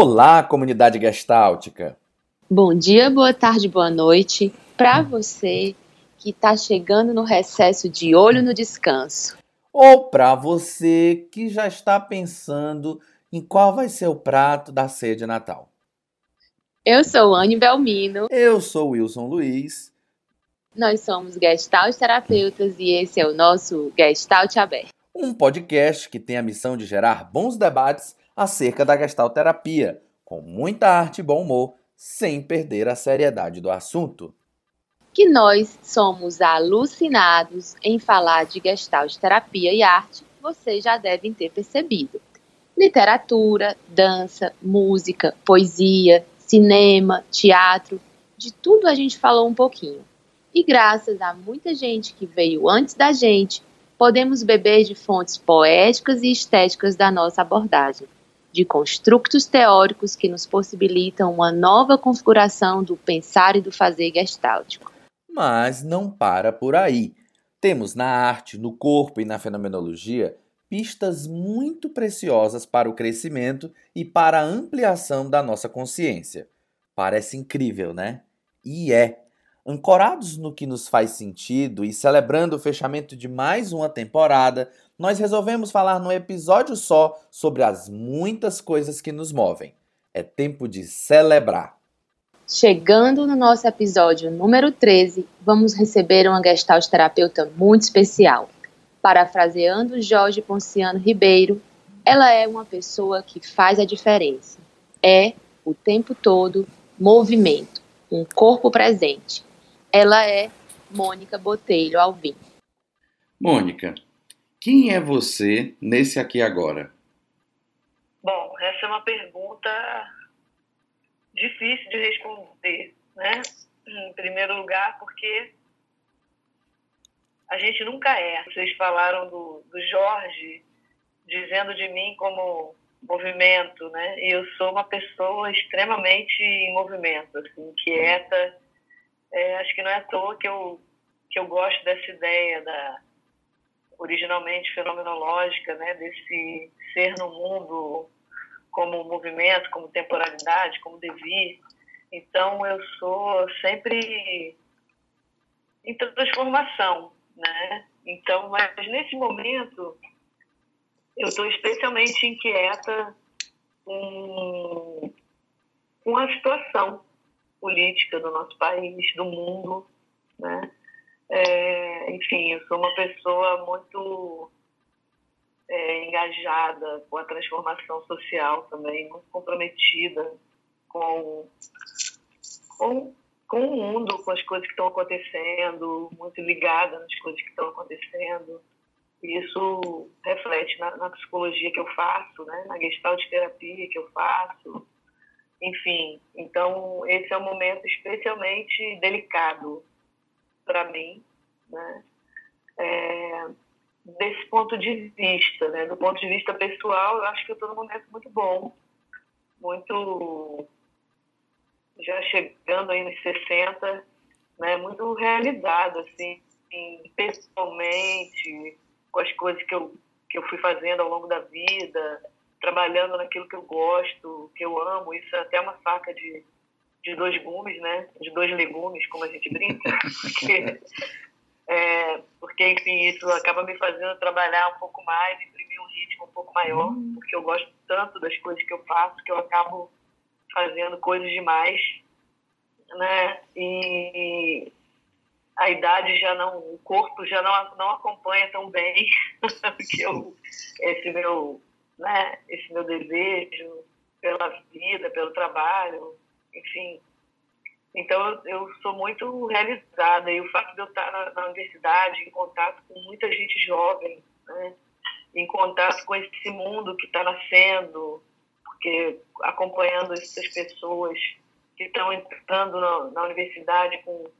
Olá, comunidade gestáltica! Bom dia, boa tarde, boa noite para você que está chegando no recesso de olho no descanso. Ou para você que já está pensando em qual vai ser o prato da ceia de Natal. Eu sou Anne Belmino. Eu sou Wilson Luiz. Nós somos Gestalt Terapeutas e esse é o nosso Gestalt Aberto. Um podcast que tem a missão de gerar bons debates acerca da Gestalt Terapia, com muita arte e bom humor, sem perder a seriedade do assunto. Que nós somos alucinados em falar de Gestalt Terapia e arte, vocês já devem ter percebido. Literatura, dança, música, poesia, cinema, teatro, de tudo a gente falou um pouquinho. E graças a muita gente que veio antes da gente, podemos beber de fontes poéticas e estéticas da nossa abordagem de construtos teóricos que nos possibilitam uma nova configuração do pensar e do fazer gestáltico. Mas não para por aí. Temos na arte, no corpo e na fenomenologia pistas muito preciosas para o crescimento e para a ampliação da nossa consciência. Parece incrível, né? E é. Ancorados no que nos faz sentido e celebrando o fechamento de mais uma temporada, nós resolvemos falar num episódio só sobre as muitas coisas que nos movem. É tempo de celebrar. Chegando no nosso episódio número 13, vamos receber uma gestalt terapeuta muito especial. Parafraseando Jorge Ponciano Ribeiro, ela é uma pessoa que faz a diferença. É, o tempo todo, movimento, um corpo presente ela é Mônica Botelho Alvim. Mônica, quem é você nesse aqui agora? Bom, essa é uma pergunta difícil de responder, né? Em primeiro lugar, porque a gente nunca é. Vocês falaram do, do Jorge dizendo de mim como movimento, né? E eu sou uma pessoa extremamente em movimento, assim, quieta é, acho que não é à toa que eu, que eu gosto dessa ideia da originalmente fenomenológica, né, desse ser no mundo como movimento, como temporalidade, como devir. Então eu sou sempre em transformação, né? Então, mas nesse momento eu estou especialmente inquieta com, com a situação política do nosso país, do mundo, né? É, enfim, eu sou uma pessoa muito é, engajada com a transformação social também, muito comprometida com, com, com o mundo, com as coisas que estão acontecendo, muito ligada nas coisas que estão acontecendo. Isso reflete na, na psicologia que eu faço, né? na gestalt terapia que eu faço, enfim, então esse é um momento especialmente delicado para mim, né? É, desse ponto de vista, né? Do ponto de vista pessoal, eu acho que eu estou num momento muito bom, muito já chegando aí nos 60, né? Muito realizado, assim, pessoalmente, com as coisas que eu, que eu fui fazendo ao longo da vida, trabalhando naquilo que eu gosto, que eu amo. Isso é até uma faca de, de dois gumes, né? De dois legumes, como a gente brinca. Porque, é, porque, enfim, isso acaba me fazendo trabalhar um pouco mais, imprimir um ritmo um pouco maior, hum. porque eu gosto tanto das coisas que eu faço que eu acabo fazendo coisas demais, né? E a idade já não, o corpo já não, não acompanha tão bem que eu, esse meu né, esse meu desejo pela vida, pelo trabalho, enfim. Então, eu, sou muito realizada e o fato de eu estar na, na universidade, em contato com muita gente jovem, né, em contato com esse mundo que está nascendo, porque acompanhando essas pessoas que estão entrando na, na universidade com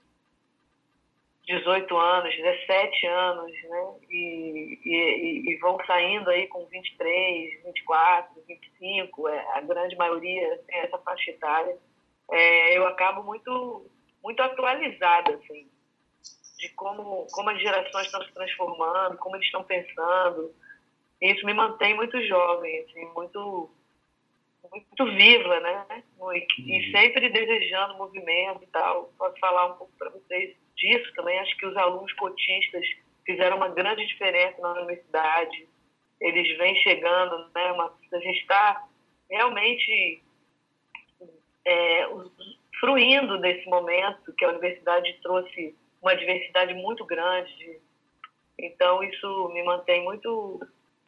18 anos, 17 anos, né? E, e, e, vão saindo aí com 23, 24, 25, é, a grande maioria tem essa faixa etária. É, eu acabo muito, muito atualizada, assim, de como, como as gerações estão se transformando, como eles estão pensando. E isso me mantém muito jovem, assim, muito muito viva, né? E uhum. sempre desejando movimento e tal. Posso falar um pouco para vocês disso também. Acho que os alunos cotistas fizeram uma grande diferença na universidade. Eles vêm chegando, né? Uma, a gente está realmente é, fruindo desse momento que a universidade trouxe uma diversidade muito grande. Então, isso me mantém muito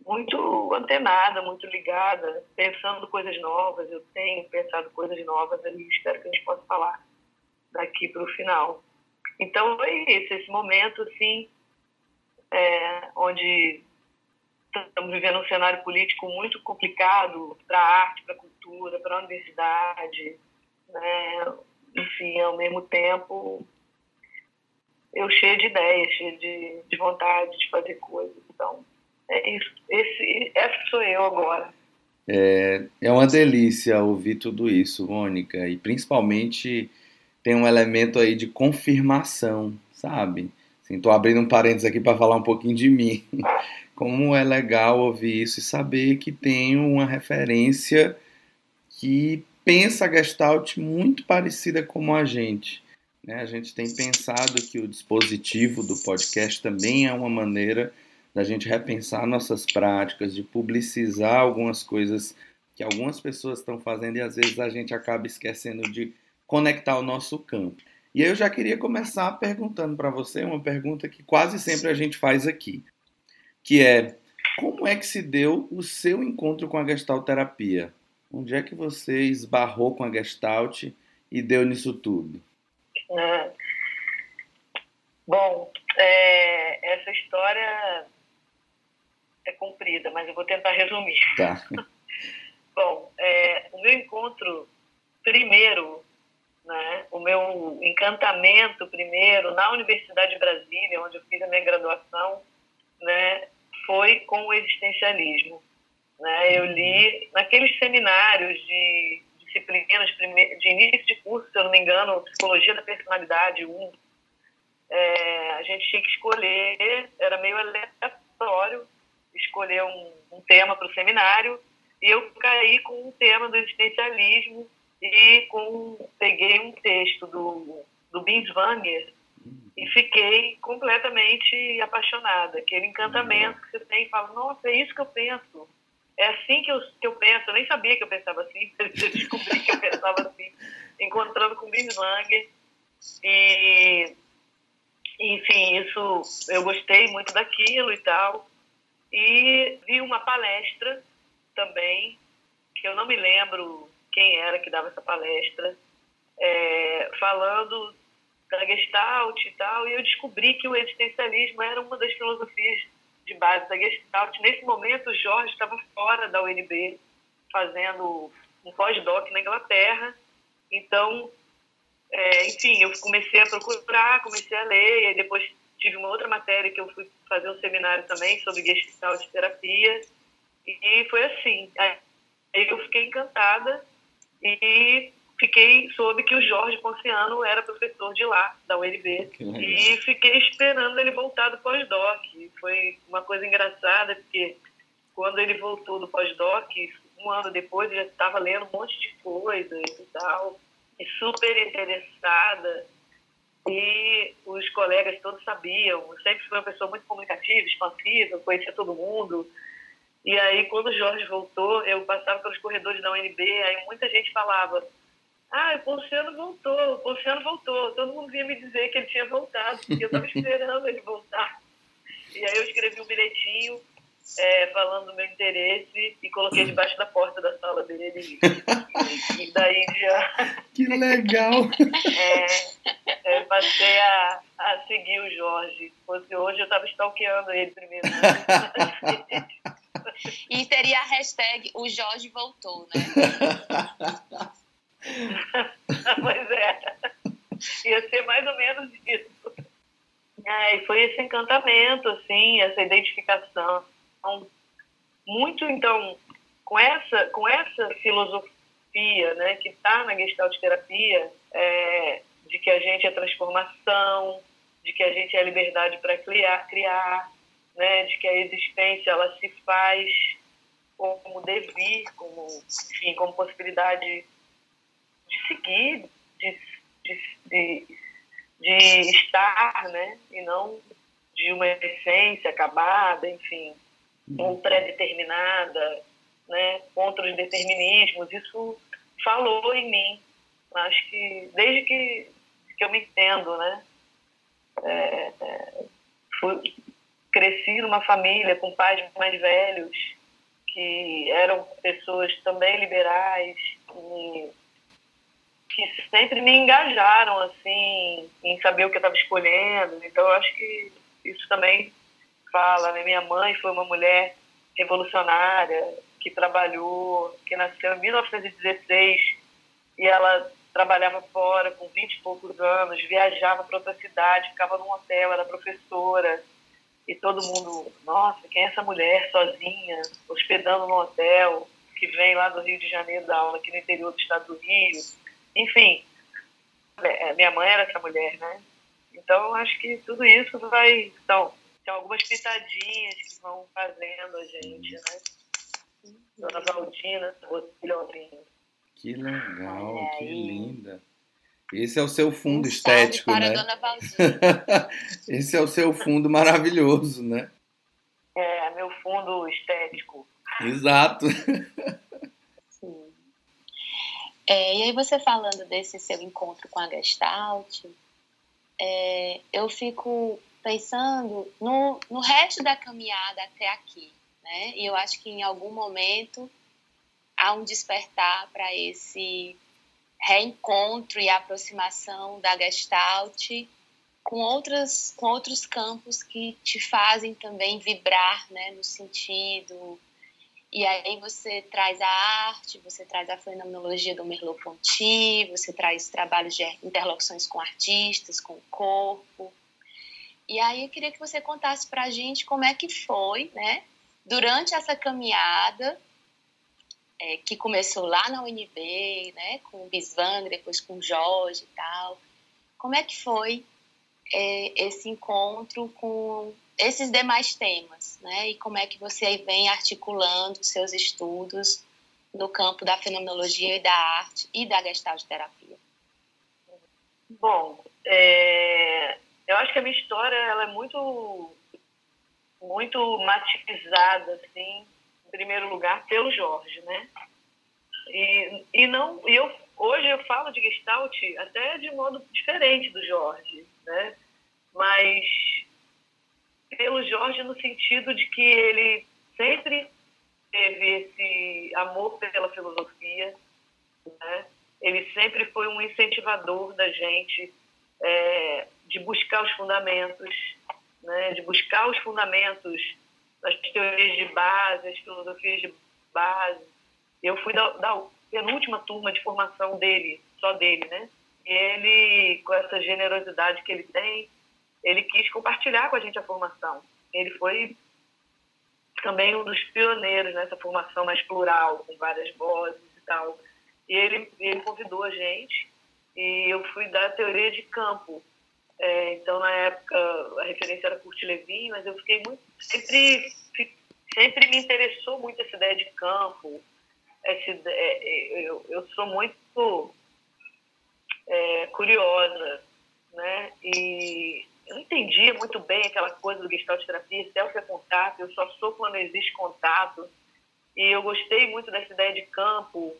muito antenada, muito ligada, pensando coisas novas. Eu tenho pensado coisas novas ali, espero que a gente possa falar daqui para o final. Então é isso, esse momento assim, é, onde estamos vivendo um cenário político muito complicado para a arte, para a cultura, para a universidade, né? enfim, ao mesmo tempo eu cheio de ideias, cheio de, de vontade de fazer coisas. Então, é isso. Esse, essa sou eu agora. É, é uma delícia ouvir tudo isso, Mônica, e principalmente tem um elemento aí de confirmação, sabe? Estou assim, abrindo um parênteses aqui para falar um pouquinho de mim. Como é legal ouvir isso e saber que tem uma referência que pensa a Gestalt muito parecida como a gente. Né? A gente tem pensado que o dispositivo do podcast também é uma maneira da gente repensar nossas práticas, de publicizar algumas coisas que algumas pessoas estão fazendo e às vezes a gente acaba esquecendo de conectar o nosso campo. E eu já queria começar perguntando para você uma pergunta que quase sempre a gente faz aqui, que é como é que se deu o seu encontro com a Gestalt terapia? Onde é que você esbarrou com a Gestalt e deu nisso tudo? É. Bom, é, essa história é comprida, mas eu vou tentar resumir. Tá. Bom, é, o meu encontro primeiro, né, o meu encantamento primeiro na Universidade de Brasília, onde eu fiz a minha graduação, né, foi com o existencialismo. Né? Eu li naqueles seminários de disciplinas de início de curso, se eu não me engano, Psicologia da Personalidade 1, é, a gente tinha que escolher, era meio aleatório, escolher um, um tema para o seminário e eu caí com um tema do existencialismo e com peguei um texto do, do Binswanger e fiquei completamente apaixonada. Aquele encantamento que você tem fala, nossa, é isso que eu penso. É assim que eu, que eu penso. Eu nem sabia que eu pensava assim, eu descobri que eu pensava assim, encontrando com Binswanger. E, enfim, isso, eu gostei muito daquilo e tal. E vi uma palestra também, que eu não me lembro quem era que dava essa palestra, é, falando da Gestalt e tal, e eu descobri que o existencialismo era uma das filosofias de base da Gestalt. Nesse momento, o Jorge estava fora da UNB, fazendo um pós-doc na Inglaterra. Então, é, enfim, eu comecei a procurar, comecei a ler, e depois tive uma outra matéria que eu fui fazer um seminário também sobre gestalt terapia e foi assim. Aí eu fiquei encantada e fiquei soube que o Jorge Ponciano era professor de lá da UNB e fiquei esperando ele voltar do pós-doc. Foi uma coisa engraçada porque quando ele voltou do pós-doc, um ano depois, eu já estava lendo um monte de coisas e tal, e super interessada e os colegas todos sabiam. Eu sempre fui uma pessoa muito comunicativa, expansiva, conhecia todo mundo. E aí, quando o Jorge voltou, eu passava pelos corredores da UNB, aí muita gente falava: Ah, o Ponciano voltou, o Ponciano voltou. Todo mundo vinha me dizer que ele tinha voltado, porque eu estava esperando ele voltar. E aí, eu escrevi um bilhetinho é, falando do meu interesse e coloquei debaixo da porta da sala dele. E, e daí já. Que legal! É, é, passei a, a seguir o Jorge. Fosse hoje eu estava stalkeando ele primeiro. Né? e teria a hashtag o Jorge voltou, né? pois é. Ia ser mais ou menos isso. É, e foi esse encantamento, assim, essa identificação então, muito, então, com essa, com essa filosofia né, que está na Gestalt terapia, é, de que a gente é transformação, de que a gente é liberdade para criar, criar né, de que a existência ela se faz como devir, como, enfim, como possibilidade de seguir, de, de, de, de estar, né? E não de uma essência acabada, enfim, ou pré-determinada, né? Contra os determinismos. Isso falou em mim. Acho que desde que, que eu me entendo, né? É, é, fui, cresci numa família com pais mais velhos que eram pessoas também liberais e que sempre me engajaram assim em saber o que eu estava escolhendo. Então eu acho que isso também fala. Né? Minha mãe foi uma mulher revolucionária que trabalhou, que nasceu em 1916 e ela trabalhava fora com 20 e poucos anos, viajava para outra cidade, ficava num hotel, era professora e todo mundo, nossa, quem é essa mulher sozinha, hospedando no hotel, que vem lá do Rio de Janeiro dar aula aqui no interior do estado do Rio. Enfim, é, minha mãe era essa mulher, né? Então, eu acho que tudo isso vai. Então, tem algumas pitadinhas que vão fazendo a gente, né? Dona Valdina, filhotinho. Que legal, que linda. Esse é o seu fundo um estético, para né? Dona Esse é o seu fundo maravilhoso, né? É, meu fundo estético. Exato. É, e aí você falando desse seu encontro com a Gestalt, é, eu fico pensando no, no resto da caminhada até aqui, né? E eu acho que em algum momento há um despertar para esse reencontro e aproximação da Gestalt com outras com outros campos que te fazem também vibrar, né, no sentido e aí você traz a arte, você traz a fenomenologia do Merleau-Ponty, você traz trabalhos de interlocuções com artistas, com o corpo. E aí eu queria que você contasse para a gente como é que foi, né, durante essa caminhada é, que começou lá na UNB, né, com o Bisvang, depois com o Jorge e tal. Como é que foi é, esse encontro com esses demais temas, né? E como é que você vem articulando seus estudos no campo da fenomenologia e da arte e da gestalt terapia? Bom, é, eu acho que a minha história ela é muito muito matizada assim em primeiro lugar, pelo Jorge, né? E, e não, e eu, hoje eu falo de Gestalt até de modo diferente do Jorge, né? Mas pelo Jorge no sentido de que ele sempre teve esse amor pela filosofia, né? Ele sempre foi um incentivador da gente é, de buscar os fundamentos, né? De buscar os fundamentos as teorias de base, as filosofias de base. Eu fui da, da penúltima turma de formação dele, só dele, né? E ele, com essa generosidade que ele tem, ele quis compartilhar com a gente a formação. Ele foi também um dos pioneiros nessa formação mais plural, com várias vozes e tal. E ele, ele convidou a gente e eu fui dar teoria de campo, é, então, na época, a referência era Kurt Levin, mas eu fiquei muito. Sempre, sempre me interessou muito essa ideia de campo. Essa ideia, é, eu, eu sou muito é, curiosa, né? E eu não entendia muito bem aquela coisa do Gestalt terapia, self é contato, eu só sou quando existe contato. E eu gostei muito dessa ideia de campo.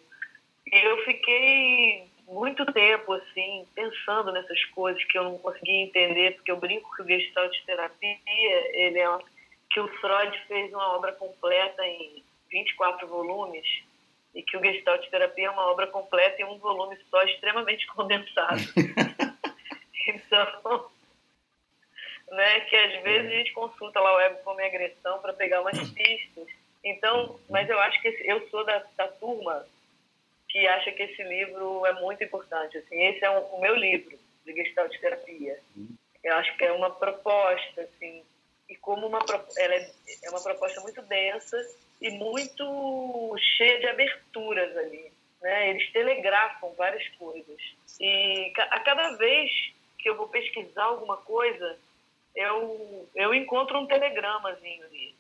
E eu fiquei muito tempo, assim, pensando nessas coisas que eu não conseguia entender, porque eu brinco que o Gestalt terapia, ele é uma, que o Freud fez uma obra completa em 24 volumes e que o Gestalt terapia é uma obra completa em um volume só, extremamente condensado. então, né, que às vezes a gente consulta lá o web como agressão para pegar umas pistas. Então, mas eu acho que eu sou da, da turma que acha que esse livro é muito importante. Assim, esse é um, o meu livro de Gestalt terapia. Eu acho que é uma proposta, assim, e como uma ela é, é uma proposta muito densa e muito cheia de aberturas ali, né? Eles telegrafam várias coisas e a cada vez que eu vou pesquisar alguma coisa, eu eu encontro um telegramazinho ali,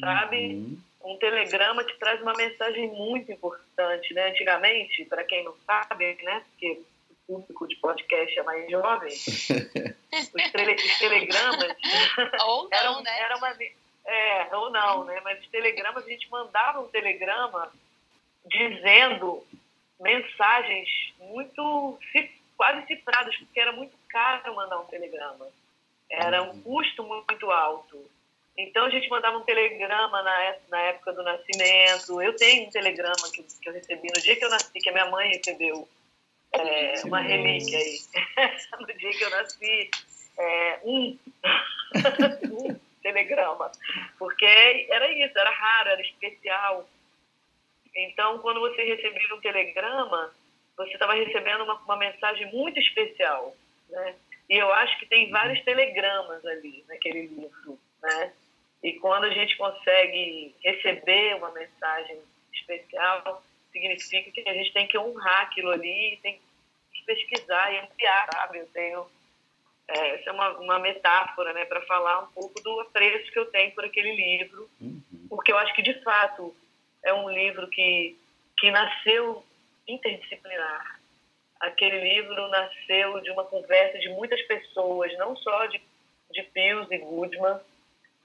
sabe? Uhum. um telegrama te traz uma mensagem muito importante, né? Antigamente, para quem não sabe, né? Porque o público de podcast é mais jovem, os, tele, os telegramas ou não, eram, né? Era uma, é, ou não, né? Mas os telegramas, a gente mandava um telegrama dizendo mensagens muito quase cifradas, porque era muito caro mandar um telegrama. Era um custo muito alto. Então a gente mandava um telegrama na, na época do nascimento. Eu tenho um telegrama que, que eu recebi no dia que eu nasci, que a minha mãe recebeu é, uma relíquia aí. no dia que eu nasci, é, um, um telegrama. Porque era isso, era raro, era especial. Então, quando você recebia um telegrama, você estava recebendo uma, uma mensagem muito especial, né? E eu acho que tem vários telegramas ali naquele livro, né? E quando a gente consegue receber uma mensagem especial, significa que a gente tem que honrar aquilo ali, tem que pesquisar e ampliar, sabe? Eu tenho é, essa é uma, uma metáfora, né, para falar um pouco do apreço que eu tenho por aquele livro, uhum. porque eu acho que de fato é um livro que que nasceu interdisciplinar. Aquele livro nasceu de uma conversa de muitas pessoas, não só de de Pius e Goodman,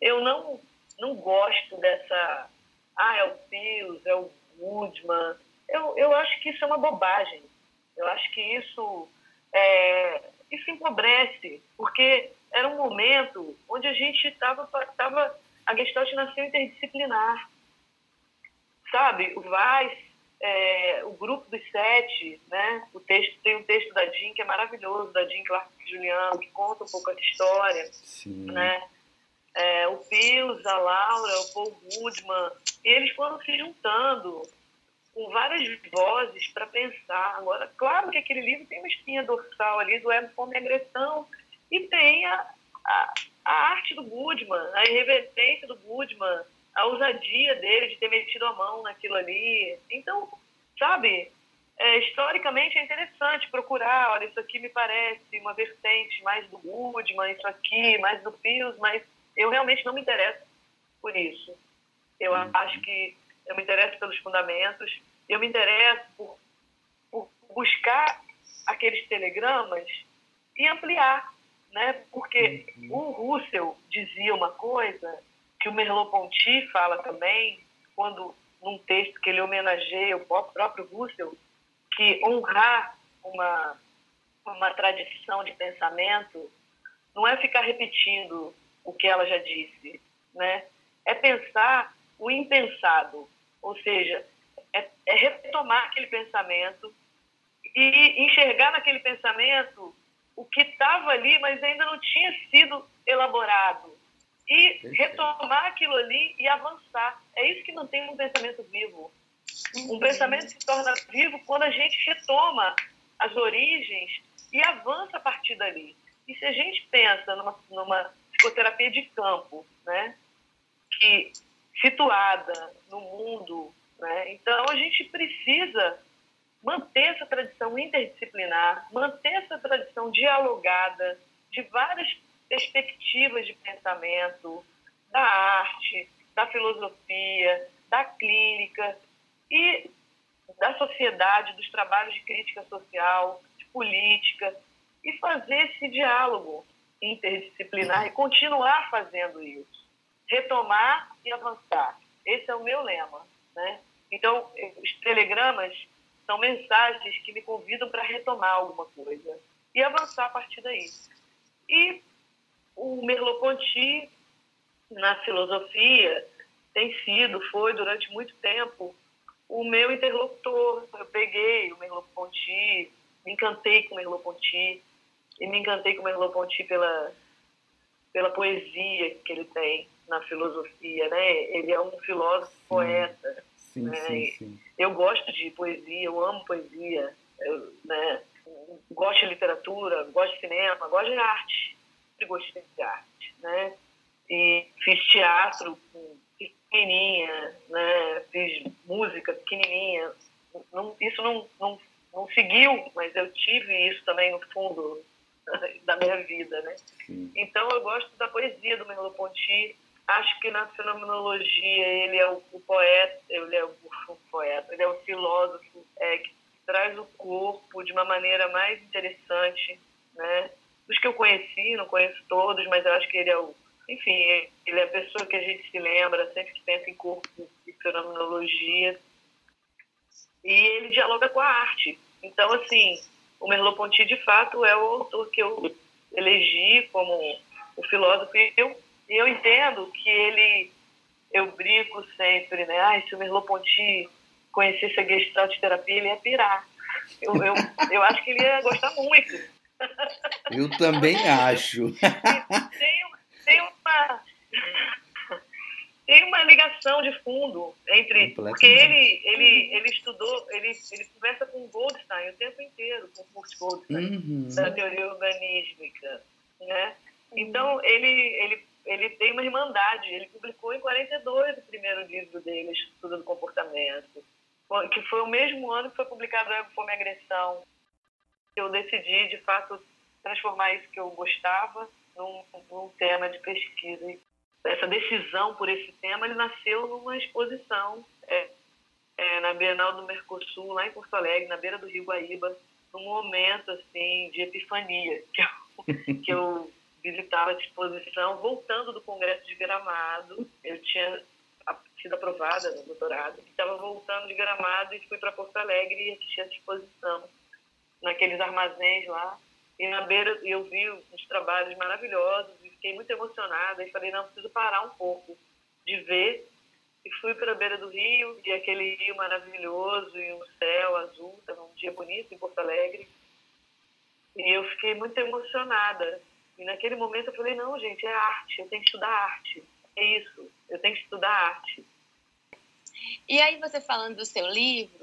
eu não, não gosto dessa. Ah, é o Pius, é o Woodman. Eu, eu acho que isso é uma bobagem. Eu acho que isso, é, isso empobrece, porque era um momento onde a gente estava. Tava, a Gestalt nasceu interdisciplinar. Sabe? O Vaz, é, o grupo dos sete, né? O texto tem um texto da Jean que é maravilhoso, da Jean Clark Juliano, que conta um pouco essa história, Sim. né? é, o Pius, a Laura, o Paul Goodman, e eles foram se juntando com várias vozes para pensar. Agora, claro que aquele livro tem uma espinha dorsal ali do ego, fome e agressão, e tem a, a, a, arte do Goodman, a irreverência do Goodman, a ousadia dele de ter metido a mão naquilo ali. Então, sabe, é, historicamente é interessante procurar, olha, isso aqui me parece uma vertente mais do Goodman, isso aqui mais do Pius, mas eu realmente não me interesso por isso. Eu uhum. acho que eu me interesso pelos fundamentos, eu me interesso por, por buscar aqueles telegramas e ampliar, né? Porque uhum. o Russell dizia uma coisa que o Merleau-Ponty fala também, quando num texto que ele homenageia o próprio Russell, que honrar uma uma tradição de pensamento não é ficar repetindo o que ela já disse, né? É pensar o impensado, ou seja, é, é retomar aquele pensamento e enxergar naquele pensamento o que estava ali, mas ainda não tinha sido elaborado. E retomar aquilo ali e avançar. É isso que mantém um pensamento vivo. Um pensamento se torna vivo quando a gente retoma as origens e avança a partir dali. E se a gente pensa numa, numa psicoterapia de campo, né? Que situada no mundo, né? Então a gente precisa manter essa tradição interdisciplinar, manter essa tradição dialogada de várias perspectivas de pensamento, da arte, da filosofia, da clínica e da sociedade, dos trabalhos de crítica social, de política, e fazer esse diálogo interdisciplinar e continuar fazendo isso. Retomar e avançar. Esse é o meu lema. Né? Então, os telegramas são mensagens que me convidam para retomar alguma coisa e avançar a partir daí. E o Merleau-Ponty, na filosofia, tem sido, foi durante muito tempo, o meu interlocutor. Eu peguei o Merleau-Ponty, me encantei com o Merleau-Ponty, e me encantei com o Merleau-Ponty pela, pela poesia que ele tem na filosofia, né? Ele é um filósofo sim. poeta. Sim, né? sim, sim. Eu gosto de poesia, eu amo poesia, eu, né? Gosto de literatura, gosto de cinema, gosto de arte, sempre gostei de arte, né? E fiz teatro pequenininha, né? Fiz música pequenininha. Não, isso não, não, não seguiu, mas eu tive isso também no fundo da minha vida, né? Sim. Então eu gosto da poesia do Merleau-Ponty, acho que na fenomenologia ele é o, o poeta, ele é o, o, poeta, ele é o filósofo é, que traz o corpo de uma maneira mais interessante, né? Dos que eu conheci, não conheço todos, mas eu acho que ele é o, enfim, ele é a pessoa que a gente se lembra sempre que pensa em corpo e fenomenologia. E ele dialoga com a arte. Então, assim, o Merleau-Ponty, de fato, é o autor que eu elegi como o filósofo. E eu, eu entendo que ele, eu brinco sempre, né? Ai, se o Merleau-Ponty conhecesse a Gestalt terapia, ele ia pirar. Eu, eu, eu acho que ele ia gostar muito. Eu também acho. tem, tem uma tem uma ligação de fundo entre porque ele ele ele estudou ele ele conversa com Goldstein o tempo inteiro com Kurt Goldstein uhum. da teoria organísmica né então ele ele ele tem uma irmandade ele publicou em 42 o primeiro livro dele Estudo do Comportamento que foi o mesmo ano que foi publicado a Fome e Agressão eu decidi de fato transformar isso que eu gostava num, num tema de pesquisa essa decisão por esse tema ele nasceu numa exposição é, é, na Bienal do Mercosul, lá em Porto Alegre, na beira do Rio Guaíba, num momento assim de epifania, que eu, que eu visitava a exposição, voltando do Congresso de Gramado. Eu tinha sido aprovada no doutorado, estava voltando de Gramado e fui para Porto Alegre e assisti a exposição naqueles armazéns lá. E na beira eu vi uns trabalhos maravilhosos e fiquei muito emocionada e falei, não, preciso parar um pouco de ver. E fui para a beira do rio, e aquele rio maravilhoso e um céu azul, estava um dia bonito em Porto Alegre. E eu fiquei muito emocionada. E naquele momento eu falei, não, gente, é arte, eu tenho que estudar arte. É isso, eu tenho que estudar arte. E aí você falando do seu livro,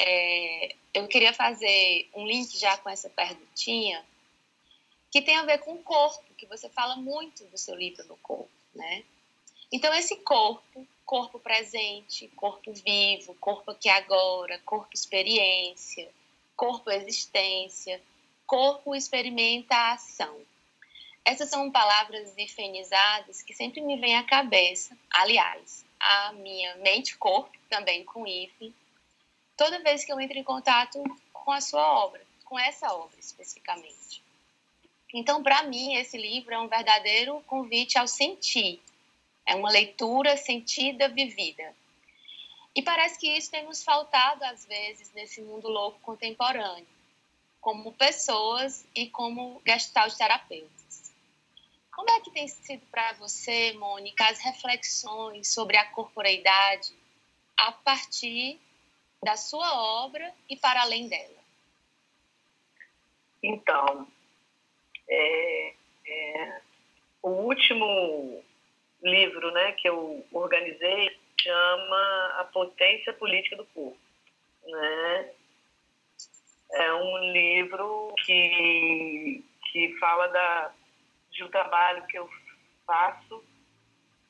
é, eu queria fazer um link já com essa perguntinha, que tem a ver com o corpo, que você fala muito do seu livro no corpo, né? Então, esse corpo, corpo presente, corpo vivo, corpo aqui agora, corpo experiência, corpo existência, corpo experimenta ação. Essas são palavras ifenizadas que sempre me vêm à cabeça, aliás, a minha mente-corpo, também com ife, toda vez que eu entro em contato com a sua obra, com essa obra especificamente. Então, para mim, esse livro é um verdadeiro convite ao sentir. É uma leitura sentida, vivida. E parece que isso tem nos faltado, às vezes, nesse mundo louco contemporâneo, como pessoas e como gestalt terapeutas. Como é que tem sido para você, Mônica, as reflexões sobre a corporeidade a partir da sua obra e para além dela? Então, é, é, o último livro né, que eu organizei chama A Potência Política do Corpo. Né? É um livro que, que fala da, de um trabalho que eu faço,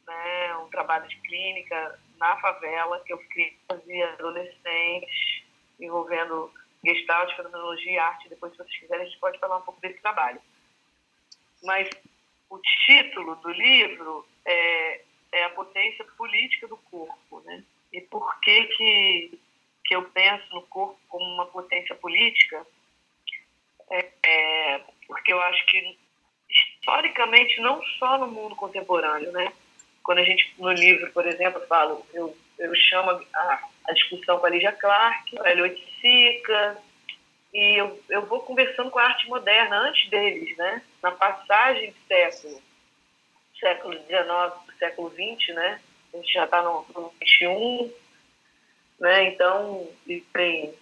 né, um trabalho de clínica na favela, que eu fazia adolescentes, envolvendo gestalt, fenomenologia arte. Depois, se vocês quiserem, a gente pode falar um pouco desse trabalho. Mas o título do livro é, é a potência política do corpo, né? E por que que, que eu penso no corpo como uma potência política? É, é, porque eu acho que historicamente não só no mundo contemporâneo, né? Quando a gente, no livro, por exemplo, falo, eu, eu chamo a, a discussão com a Lígia Clark, a Elliot Sica, e eu, eu vou conversando com a arte moderna antes deles, né? Na passagem de século, século XIX século XX, né? A gente já está no, no XXI, né? Então, tem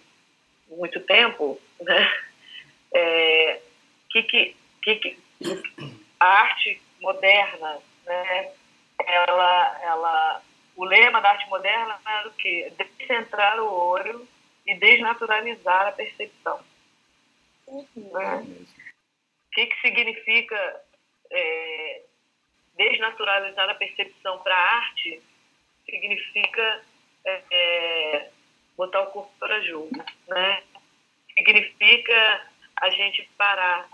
muito tempo, né? É, que, que, que, a arte moderna, né? Ela, ela, o lema da arte moderna era o quê? Descentrar o olho e desnaturalizar a percepção. Uhum. Né? O que, que significa é, desnaturalizar a percepção para a arte? Significa é, é, botar o corpo para jogo. Né? Significa a gente parar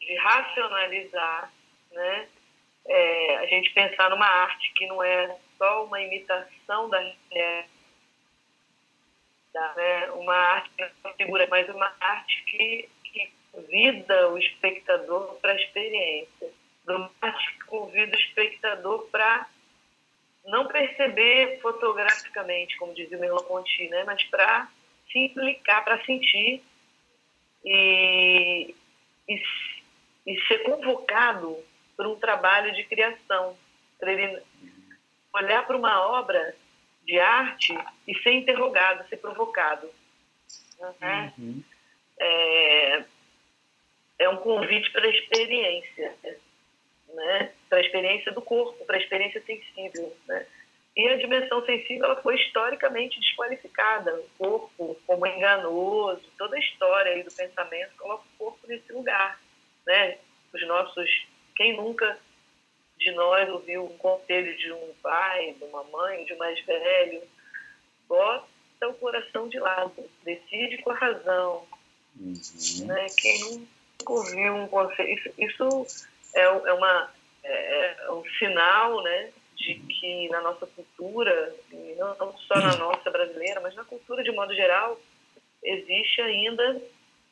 de racionalizar né? É, a gente pensar numa arte que não é só uma imitação da realidade, né? uma arte que não figura, mas uma arte que, que convida o espectador para a experiência, uma arte que convida o espectador para não perceber fotograficamente, como dizia o Merleau-Ponty, né? mas para se implicar, para sentir e, e, e ser convocado por um trabalho de criação, para ele olhar para uma obra de arte e ser interrogado, ser provocado. Né? Uhum. É, é um convite para a experiência, né? para a experiência do corpo, para a experiência sensível. Né? E a dimensão sensível ela foi historicamente desqualificada. O corpo como enganoso, toda a história aí do pensamento coloca o corpo nesse lugar. Né? Os nossos quem nunca de nós ouviu um conselho de um pai, de uma mãe, de um mais velho? Bota o coração de lado, decide com a razão. Uhum. Né? Quem nunca ouviu um conselho? Isso, isso é, é, uma, é, é um sinal né, de que na nossa cultura, não, não só na nossa brasileira, mas na cultura de modo geral, existe ainda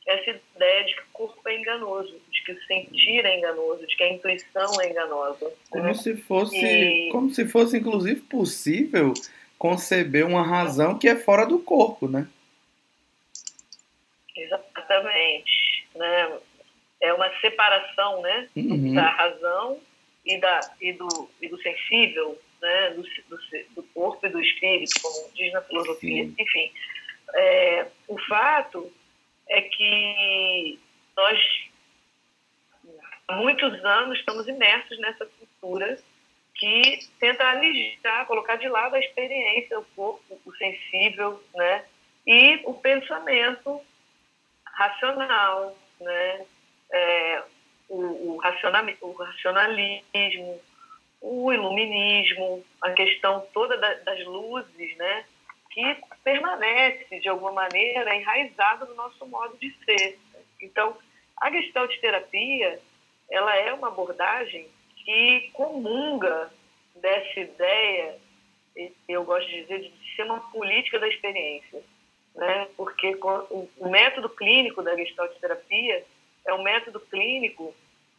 essa ideia de que o corpo é enganoso, de que o sentir é enganoso, de que a intuição é enganosa. Como né? se fosse, e... como se fosse inclusive possível conceber uma razão que é fora do corpo, né? Exatamente, né? É uma separação, né, uhum. da razão e da e do e do sensível, né, do, do, do corpo e do espírito, como diz na filosofia. Sim. Enfim, é, o fato é que nós, há muitos anos, estamos imersos nessa cultura que tenta alijar, colocar de lado a experiência, o corpo, o sensível, né? E o pensamento racional, né? É, o, o, racionalismo, o iluminismo, a questão toda das luzes, né? Que permanece, de alguma maneira, enraizado no nosso modo de ser. Então, a gestalt terapia, ela é uma abordagem que comunga dessa ideia, eu gosto de dizer, de ser uma política da experiência. Né? Porque o método clínico da gestalt terapia é um método clínico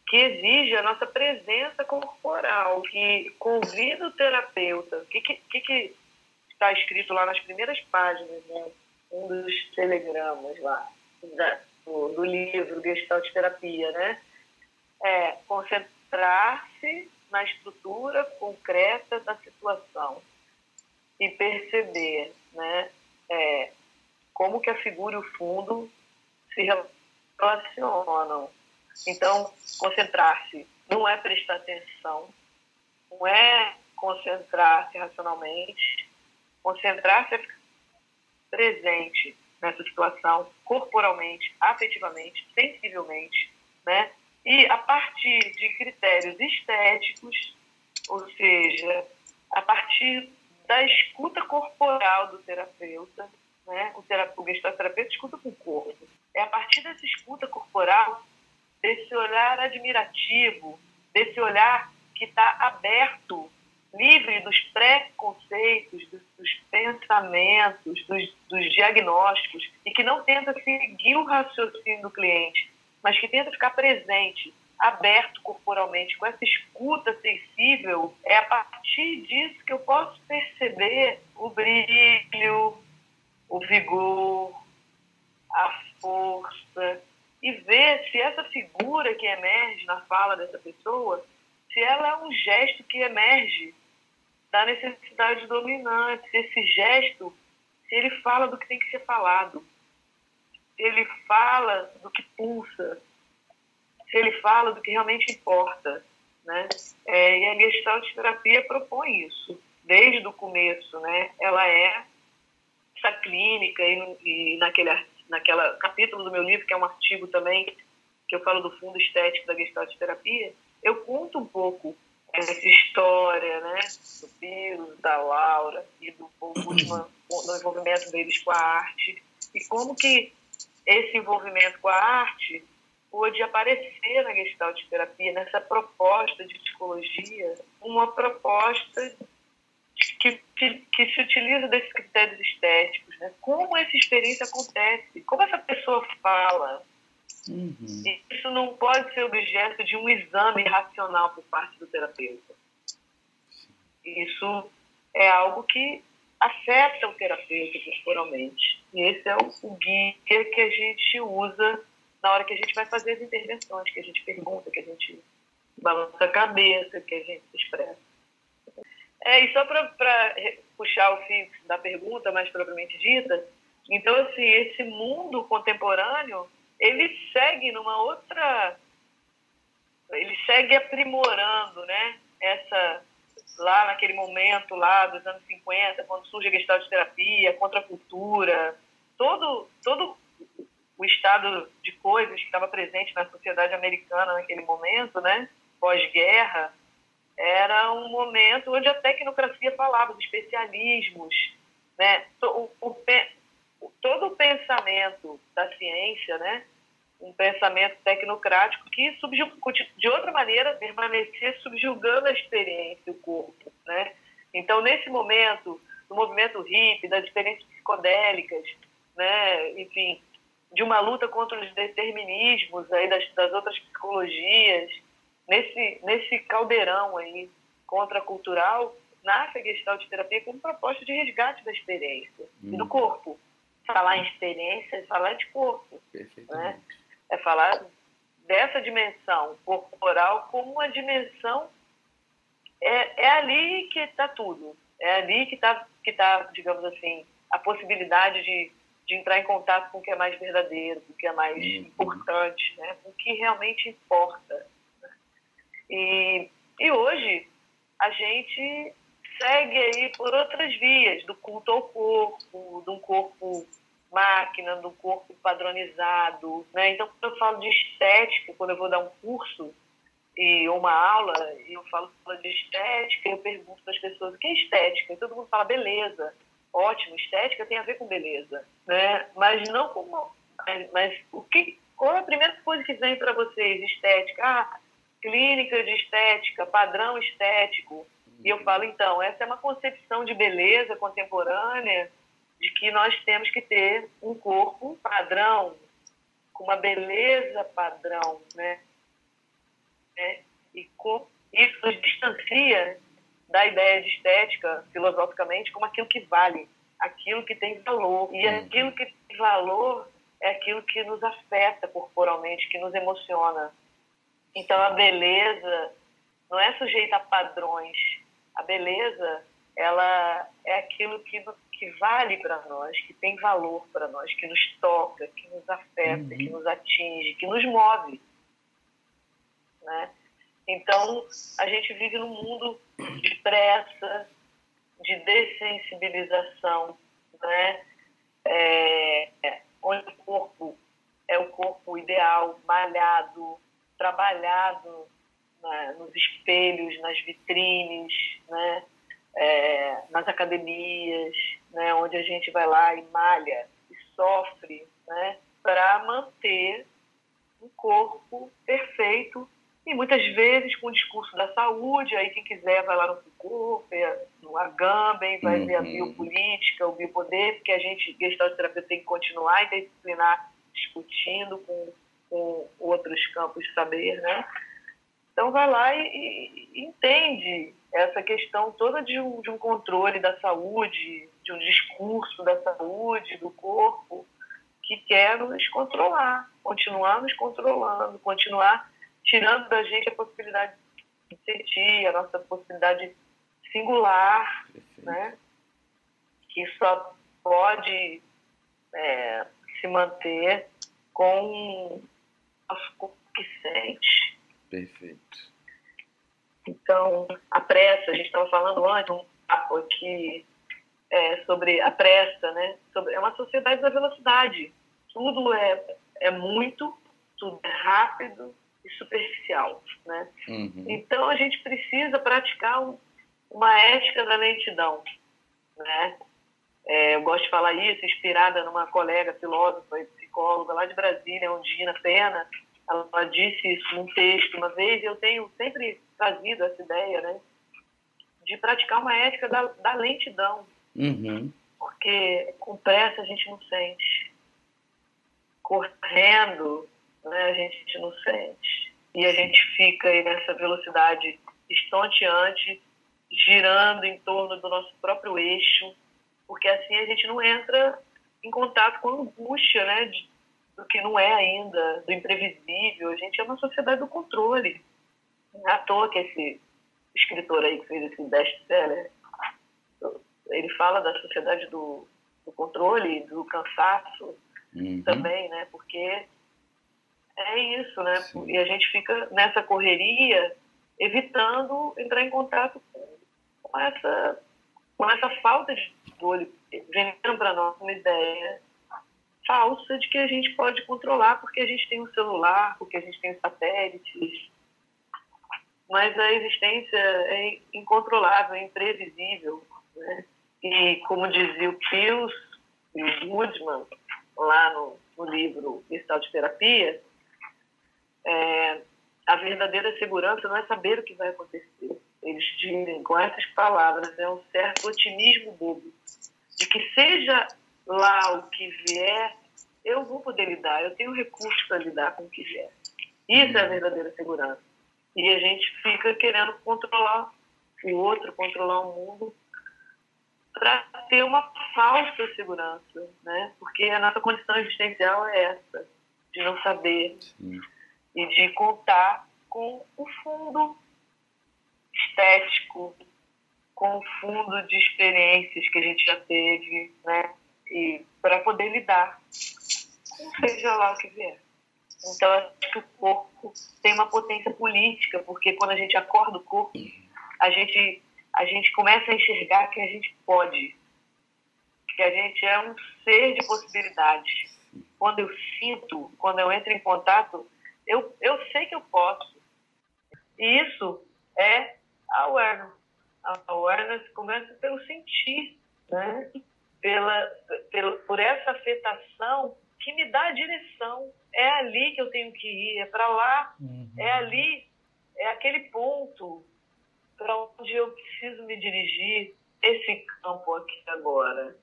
que exige a nossa presença corporal, que convida o terapeuta. O que, que, que está escrito lá nas primeiras páginas, né? um dos telegramas lá da, do, do, livro Gestalt Terapia, né? É concentrar-se na estrutura concreta da situação e perceber, né? É, como que a figura e o fundo se relacionam. Então, concentrar-se não é prestar atenção, não é concentrar-se racionalmente, concentrar-se presente nessa situação, corporalmente, afetivamente, sensivelmente, né? E a partir de critérios estéticos, ou seja, a partir da escuta corporal do terapeuta, né? O, terapeuta, o terapeuta escuta com o corpo. É a partir dessa escuta corporal, desse olhar admirativo, desse olhar que está aberto livre dos preconceitos, dos, dos pensamentos, dos, dos, diagnósticos, e que não tenta seguir o raciocínio do cliente, mas que tenta ficar presente, aberto corporalmente, com essa escuta sensível, é a partir disso que eu posso perceber o brilho, o vigor, a força, e ver se essa figura que emerge na fala dessa pessoa, se ela é um gesto que emerge da necessidade dominante. Esse gesto, se ele fala do que tem que ser falado, se ele fala do que pulsa, se ele fala do que realmente importa. Né? É, e a Gestalt terapia propõe isso, desde o começo. Né? Ela é essa clínica, e, e naquele naquela capítulo do meu livro, que é um artigo também, que eu falo do fundo estético da Gestalt terapia, eu conto um pouco essa história, né, do Piro, da Laura e do, do envolvimento deles com a arte e como que esse envolvimento com a arte pôde aparecer na Gestalt terapia, nessa proposta de psicologia, uma proposta que, que, que, se utiliza desses critérios estéticos, né? Como essa experiência acontece, como essa pessoa fala. Uhum. Isso não pode ser objeto de um exame racional por parte do terapeuta. Isso é algo que afeta o terapeuta corporalmente. E esse é o, guia que a gente usa na hora que a gente vai fazer as intervenções, que a gente pergunta, que a gente balança a cabeça, que a gente se expressa. É, e só para puxar o fio da pergunta mais propriamente dita, então, assim, esse mundo contemporâneo, ele segue numa outra... Ele segue aprimorando, né? Essa, lá naquele momento, lá dos anos 50, quando surge a gestalt terapia, contra a cultura, todo, todo o estado de coisas que estava presente na sociedade americana naquele momento, né, pós-guerra, era um momento onde a tecnocracia falava dos especialismos, né, o, o, todo o pensamento da ciência, né, um pensamento tecnocrático que de outra maneira permanecia subjugando a experiência, o corpo, né? Então nesse momento, no movimento hippie, das experiências psicodélicas, né, enfim, de uma luta contra os determinismos aí das, das outras psicologias, nesse, nesse caldeirão aí contracultural, nasce a Gestalt terapia como proposta de resgate da experiência hum. e do corpo. Falar em experiência é falar de corpo. Né? É falar dessa dimensão corporal como uma dimensão. É, é ali que está tudo. É ali que está, que tá, digamos assim, a possibilidade de de entrar em contato com o que é mais verdadeiro, com o que é mais uhum. importante, né? com o que realmente importa. E, e hoje a gente segue aí por outras vias, do culto ao corpo, de um corpo máquina, do corpo padronizado. Né? Então, quando eu falo de estética, quando eu vou dar um curso e uma aula, e eu falo de estética, eu pergunto para as pessoas o que é estética? E todo mundo fala beleza ótimo, estética tem a ver com beleza, né? Mas não como, mas o que, qual é a primeira coisa que vem para vocês? Estética, ah, clínica de estética, padrão estético. E eu falo então, essa é uma concepção de beleza contemporânea de que nós temos que ter um corpo padrão, com uma beleza padrão, né? É, e com, isso nos distancia da ideia de estética, filosoficamente, como aquilo que vale, aquilo que tem valor. E uhum. aquilo que tem valor é aquilo que nos afeta corporalmente, que nos emociona. Então, a beleza não é sujeita a padrões. A beleza, ela é aquilo que, que vale para nós, que tem valor para nós, que nos toca, que nos afeta, uhum. que nos atinge, que nos move. Né? Então, a gente vive num mundo de pressa, de dessensibilização, né? É, onde o corpo é o corpo ideal, malhado, trabalhado né? nos espelhos, nas vitrines, né? É, nas academias, né? onde a gente vai lá e malha e sofre né? para manter um corpo perfeito e muitas vezes com o discurso da saúde, aí quem quiser vai lá no Foucault, no Agamben, vai uhum. ver a biopolítica, o biopoder, porque a gente, gestalt terapeuta, tem que continuar interdisciplinar discutindo com, com outros campos de saber, né? Então vai lá e, e entende essa questão toda de um, de um controle da saúde, de um discurso da saúde, do corpo, que quer nos controlar, continuar nos controlando, continuar tirando da gente a possibilidade de sentir, a nossa possibilidade singular, né? que só pode é, se manter com o que sente. Perfeito. Então, a pressa, a gente estava falando antes, um papo aqui é, sobre a pressa, né? Sobre, é uma sociedade da velocidade. Tudo é, é muito, tudo é rápido, e superficial. Né? Uhum. Então, a gente precisa praticar um, uma ética da lentidão. Né? É, eu gosto de falar isso, inspirada numa colega filósofa e psicóloga lá de Brasília, Undina Pena. Ela disse isso num texto uma vez, e eu tenho sempre trazido essa ideia, né? De praticar uma ética da, da lentidão. Uhum. Porque com pressa a gente não sente. Correndo, né, a gente não sente. E a gente fica aí nessa velocidade estonteante, girando em torno do nosso próprio eixo, porque assim a gente não entra em contato com a angústia, né, de, do que não é ainda, do imprevisível. A gente é uma sociedade do controle. É à toa que esse escritor aí que fez esse best-seller, ele fala da sociedade do, do controle, do cansaço Uhum. também, né? Porque é isso, né? Sim. E a gente fica nessa correria evitando entrar em contato com essa, com essa falta de controle, vendendo para nós uma ideia falsa de que a gente pode controlar porque a gente tem um celular, porque a gente tem satélites. Mas a existência é incontrolável, é imprevisível. Né? E como dizia o Pius e o Goodman, lá no, no livro Cristal de Terapia, é, a verdadeira segurança não é saber o que vai acontecer. Eles dizem com essas palavras, é um certo otimismo bobo, de que seja lá o que vier, eu vou poder lidar, eu tenho recursos para lidar com o que vier. Isso é a verdadeira segurança. E a gente fica querendo controlar o outro, controlar o mundo, para ter uma falsa segurança, né? Porque a nossa condição existencial é essa, de não saber Sim. e de contar com o fundo estético, com o fundo de experiências que a gente já teve, né? E para poder lidar, seja lá o que vier. Então, acho que o corpo tem uma potência política, porque quando a gente acorda o corpo, a gente, a gente começa a enxergar que a gente pode, que a gente é um ser de possibilidades. Quando eu sinto, quando eu entro em contato, eu, eu sei que eu posso. E isso é awareness. A awareness começa pelo sentir, né? Pela, pela, por essa afetação que me dá a direção. É ali que eu tenho que ir, é para lá, Uhum. é ali, é aquele ponto para onde eu preciso me dirigir, esse campo aqui agora.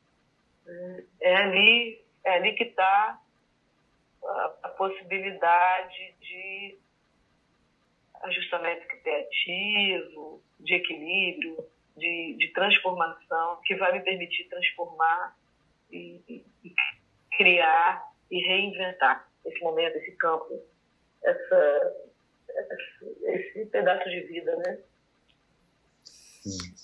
É ali, é ali que está a, a possibilidade de ajustamento criativo, de equilíbrio, de, de transformação, que vai me permitir transformar e, e, e criar e reinventar esse momento, esse campo, essa, esse pedaço de vida, né? Sim.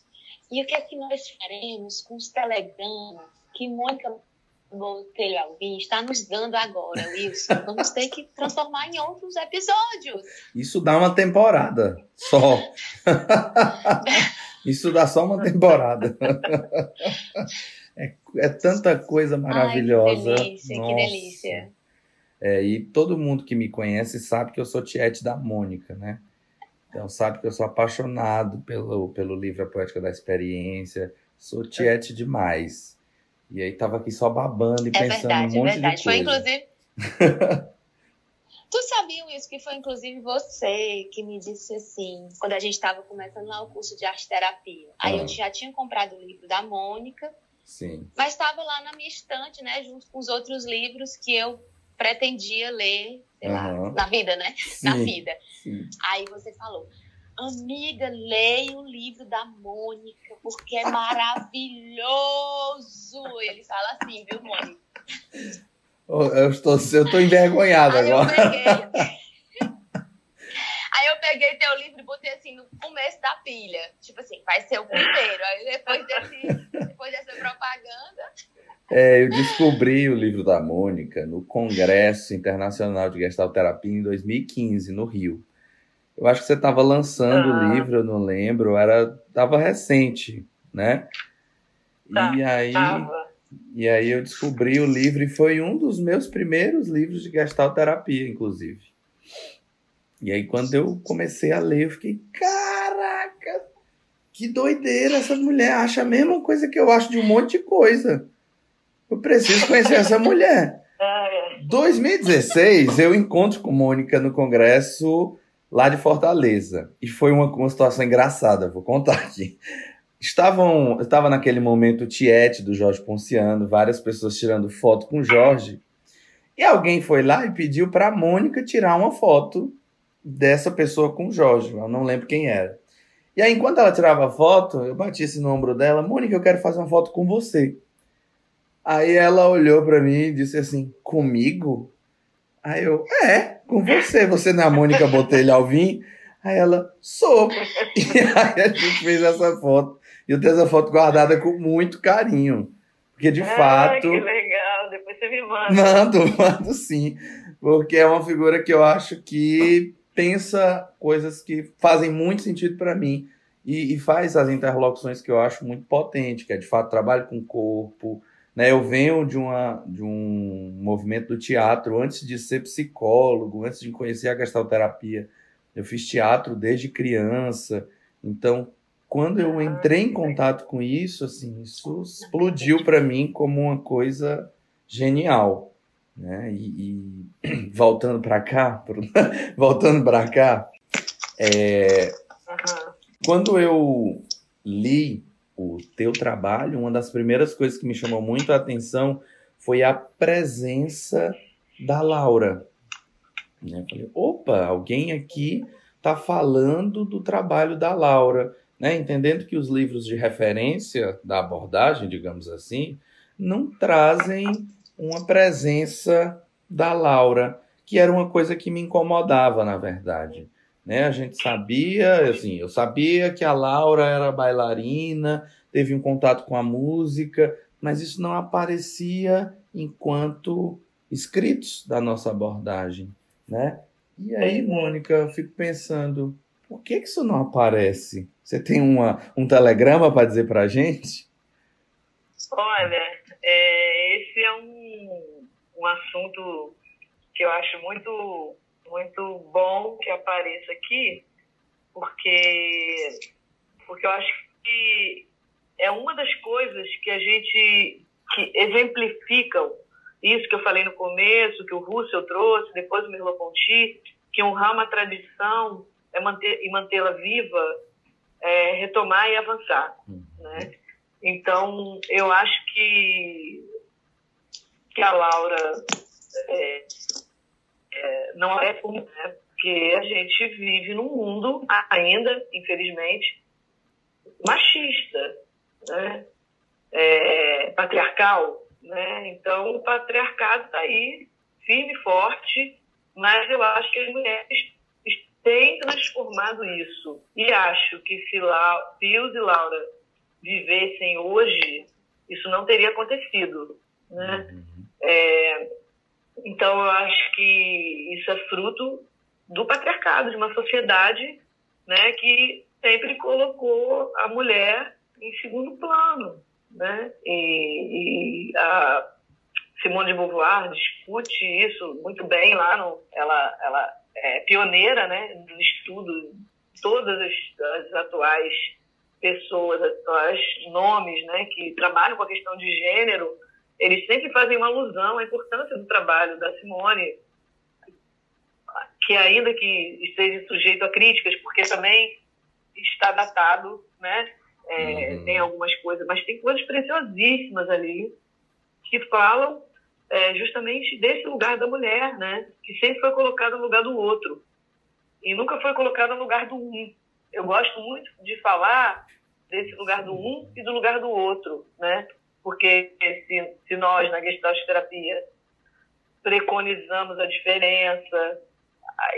E o que é que nós faremos com os telegramas que Mônica Botelho Alvim está nos dando agora, Wilson? Vamos ter que transformar em outros episódios. Isso dá uma temporada só. Isso dá só uma temporada. É, é tanta coisa maravilhosa. Ai, que delícia, que Nossa. delícia. É, e todo mundo que me conhece sabe que eu sou tiete da Mônica, né? Então sabe que eu sou apaixonado pelo, pelo livro A Poética da Experiência. Sou tiete demais. E aí tava aqui só babando e É pensando verdade, um é monte verdade. de Foi coisa. inclusive. tu sabia isso? Que foi inclusive você que me disse assim, quando a gente estava começando lá o curso de arte terapia. Aí Ah. eu já tinha comprado o livro da Mônica, Sim. mas estava lá na minha estante, né? Junto com os outros livros que eu pretendia ler, sei lá, Aham. na vida, né? Na Sim, vida. sim. Aí você falou, amiga, leia o livro da Mônica, porque é maravilhoso. Ele fala assim, viu, Mônica? Eu estou, eu estou envergonhado Aí eu agora. peguei. Aí eu peguei teu livro e botei assim no começo da pilha. Tipo assim, vai ser o primeiro. Aí depois, desse, depois dessa propaganda. É, eu descobri o livro da Mônica no Congresso Internacional de Gestalterapia em 2015, no Rio. Eu acho que você estava lançando Ah. o livro, eu não lembro, era estava recente, né? Tá, e aí, Tava. E aí eu descobri o livro e foi um dos meus primeiros livros de gestalterapia, inclusive. E aí quando eu comecei a ler, eu fiquei, caraca, que doideira, essa mulher acha a mesma coisa que eu acho de um monte de coisa. Eu preciso conhecer essa mulher. 2016, eu encontro com Mônica no congresso lá de Fortaleza. E foi uma, uma situação engraçada, vou contar aqui. Estavam, estava naquele momento o Tiete do Jorge Ponciano, várias pessoas tirando foto com o Jorge. E alguém foi lá e pediu para a Mônica tirar uma foto dessa pessoa com o Jorge. Eu não lembro quem era. E aí, enquanto ela tirava a foto, eu bati no ombro dela: Mônica, eu quero fazer uma foto com você. Aí ela olhou para mim e disse assim: Comigo? Aí eu: É, com você. Você não é a Mônica Botelho Alvim? Aí ela: Sou. E aí a gente fez essa foto. E eu tenho essa foto guardada com muito carinho. Porque de ah, fato. Que legal, depois você me manda. Mando, mando sim. Porque é uma figura que eu acho que pensa coisas que fazem muito sentido para mim e, e, faz as interlocuções que eu acho muito potente, que é de fato trabalho com o corpo. Né? Eu venho de, uma, de um movimento do teatro antes de ser psicólogo, antes de conhecer a gestalterapia. Eu fiz teatro desde criança. Então, quando eu entrei em contato com isso, assim, isso explodiu para mim como uma coisa genial, né? E, e voltando para cá, pro, voltando para cá, é, quando eu li o teu trabalho, uma das primeiras coisas que me chamou muito a atenção foi a presença da Laura. Né? Falei, opa, alguém aqui está falando do trabalho da Laura né? entendendo que os livros de referência da abordagem, digamos assim, não trazem uma presença da Laura, que era uma coisa que me incomodava, na verdade. Né? A gente sabia, assim, eu sabia que a Laura era bailarina, teve um contato com a música, mas isso não aparecia enquanto escritos da nossa abordagem, né? E aí, Mônica, eu fico pensando, por que, que isso não aparece? Você tem uma, um telegrama para dizer para a gente? Olha, é, esse é um, um assunto que eu acho muito, muito bom que apareça aqui, porque, porque eu acho que é uma das coisas que a gente que exemplificam isso que eu falei no começo, que o Russell trouxe, depois o Merleau-Ponty, que honrar uma tradição é manter, e mantê-la viva, é, retomar e avançar. Uhum. Né? Então, eu acho que, que a Laura é, é, não é comum, né? porque a gente vive num mundo ainda, infelizmente, machista, né? É, patriarcal. Né? Então, o patriarcado está aí, firme e forte, mas eu acho que as mulheres tem transformado isso. E acho que se La, Pius e Laura vivessem hoje, isso não teria acontecido. Né? Uhum. É, então, eu acho que isso é fruto do patriarcado, de uma sociedade né, que sempre colocou a mulher em segundo plano. Né? E, e a Simone de Beauvoir discute isso muito bem lá no. Ela, ela é, pioneira né, no estudo de todas as, as atuais pessoas, atuais nomes né, que trabalham com a questão de gênero, eles sempre fazem uma alusão à importância do trabalho da Simone, que ainda que esteja sujeito a críticas, porque também está datado, né? É, uhum. Tem algumas coisas, mas tem coisas preciosíssimas ali que falam é, justamente desse lugar da mulher, né? Que sempre foi colocada no lugar do outro e nunca foi colocada no lugar do um. Eu gosto muito de falar desse lugar do um e do lugar do outro, né? Porque se, se nós, na Gestalt Terapia, preconizamos a diferença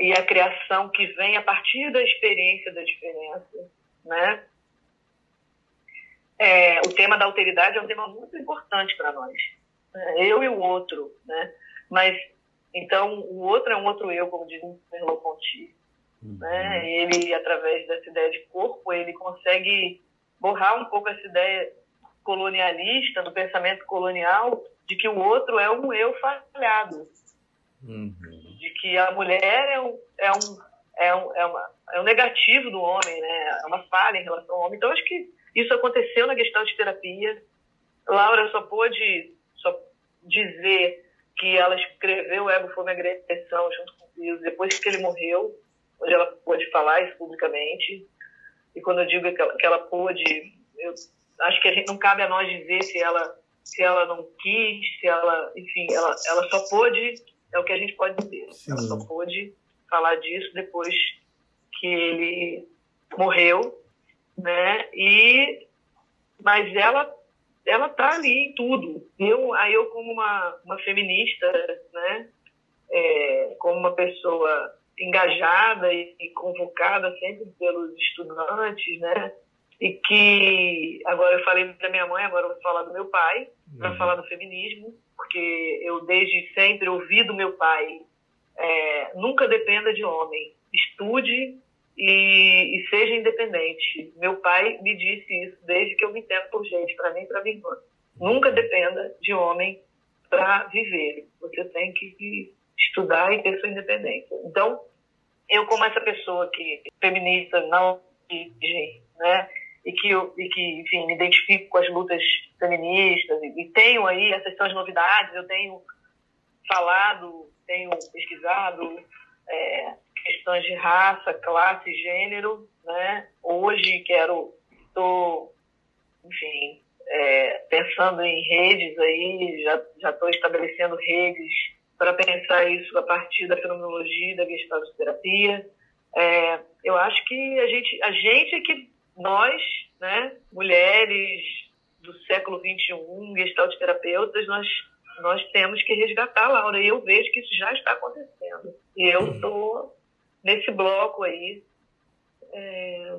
e a criação que vem a partir da experiência da diferença, né? É, o tema da alteridade é um tema muito importante para nós eu e o outro, né? Mas então o outro é um outro eu, como diz Merleau-Ponty, uhum. né? Ele através dessa ideia de corpo ele consegue borrar um pouco essa ideia colonialista do pensamento colonial de que o outro é um eu falhado, uhum. de que a mulher é um, é um é um, é, uma, é um negativo do homem, né? É uma falha em relação ao homem. Então, acho que isso aconteceu na questão de terapia. Laura só pôde só dizer que ela escreveu o Ego Fome Agressão junto com o Deus depois que ele morreu, onde ela pôde falar isso publicamente. E quando eu digo que ela, que ela pôde, eu acho que a gente não cabe a nós dizer se ela se ela não quis, se ela, enfim, ela, ela só pôde, é o que a gente pode dizer. Sim. Ela só pôde falar disso depois que ele morreu, né? E mas ela ela tá ali em tudo. Eu aí eu como uma, uma feminista, né? É, como uma pessoa engajada e, e convocada sempre pelos estudantes, né? E que agora eu falei da minha mãe, agora eu vou falar do meu pai, para uhum. falar do feminismo, porque eu desde sempre ouvi do meu pai é, nunca dependa de homem, estude e, e, seja independente. Meu pai me disse isso desde que eu me entendo por gente, para mim e para minha irmã. Nunca dependa de homem para viver. Você tem que estudar e ter sua independência. Então, eu como essa pessoa que feminista não origem, né, e que eu, e que enfim me identifico com as lutas feministas e, e tenho aí essas são as novidades, eu tenho falado, tenho pesquisado é, questões de raça, classe, gênero, né? Hoje quero, estou, enfim, é, pensando em redes aí, já já estou estabelecendo redes para pensar isso a partir da fenomenologia da gestaltoterapia. É, eu acho que a gente, a gente é que nós, né, mulheres do século 21, gestaltoterapeutas, nós nós temos que resgatar, Laura. E eu vejo que isso já está acontecendo. E eu estou nesse bloco aí, é,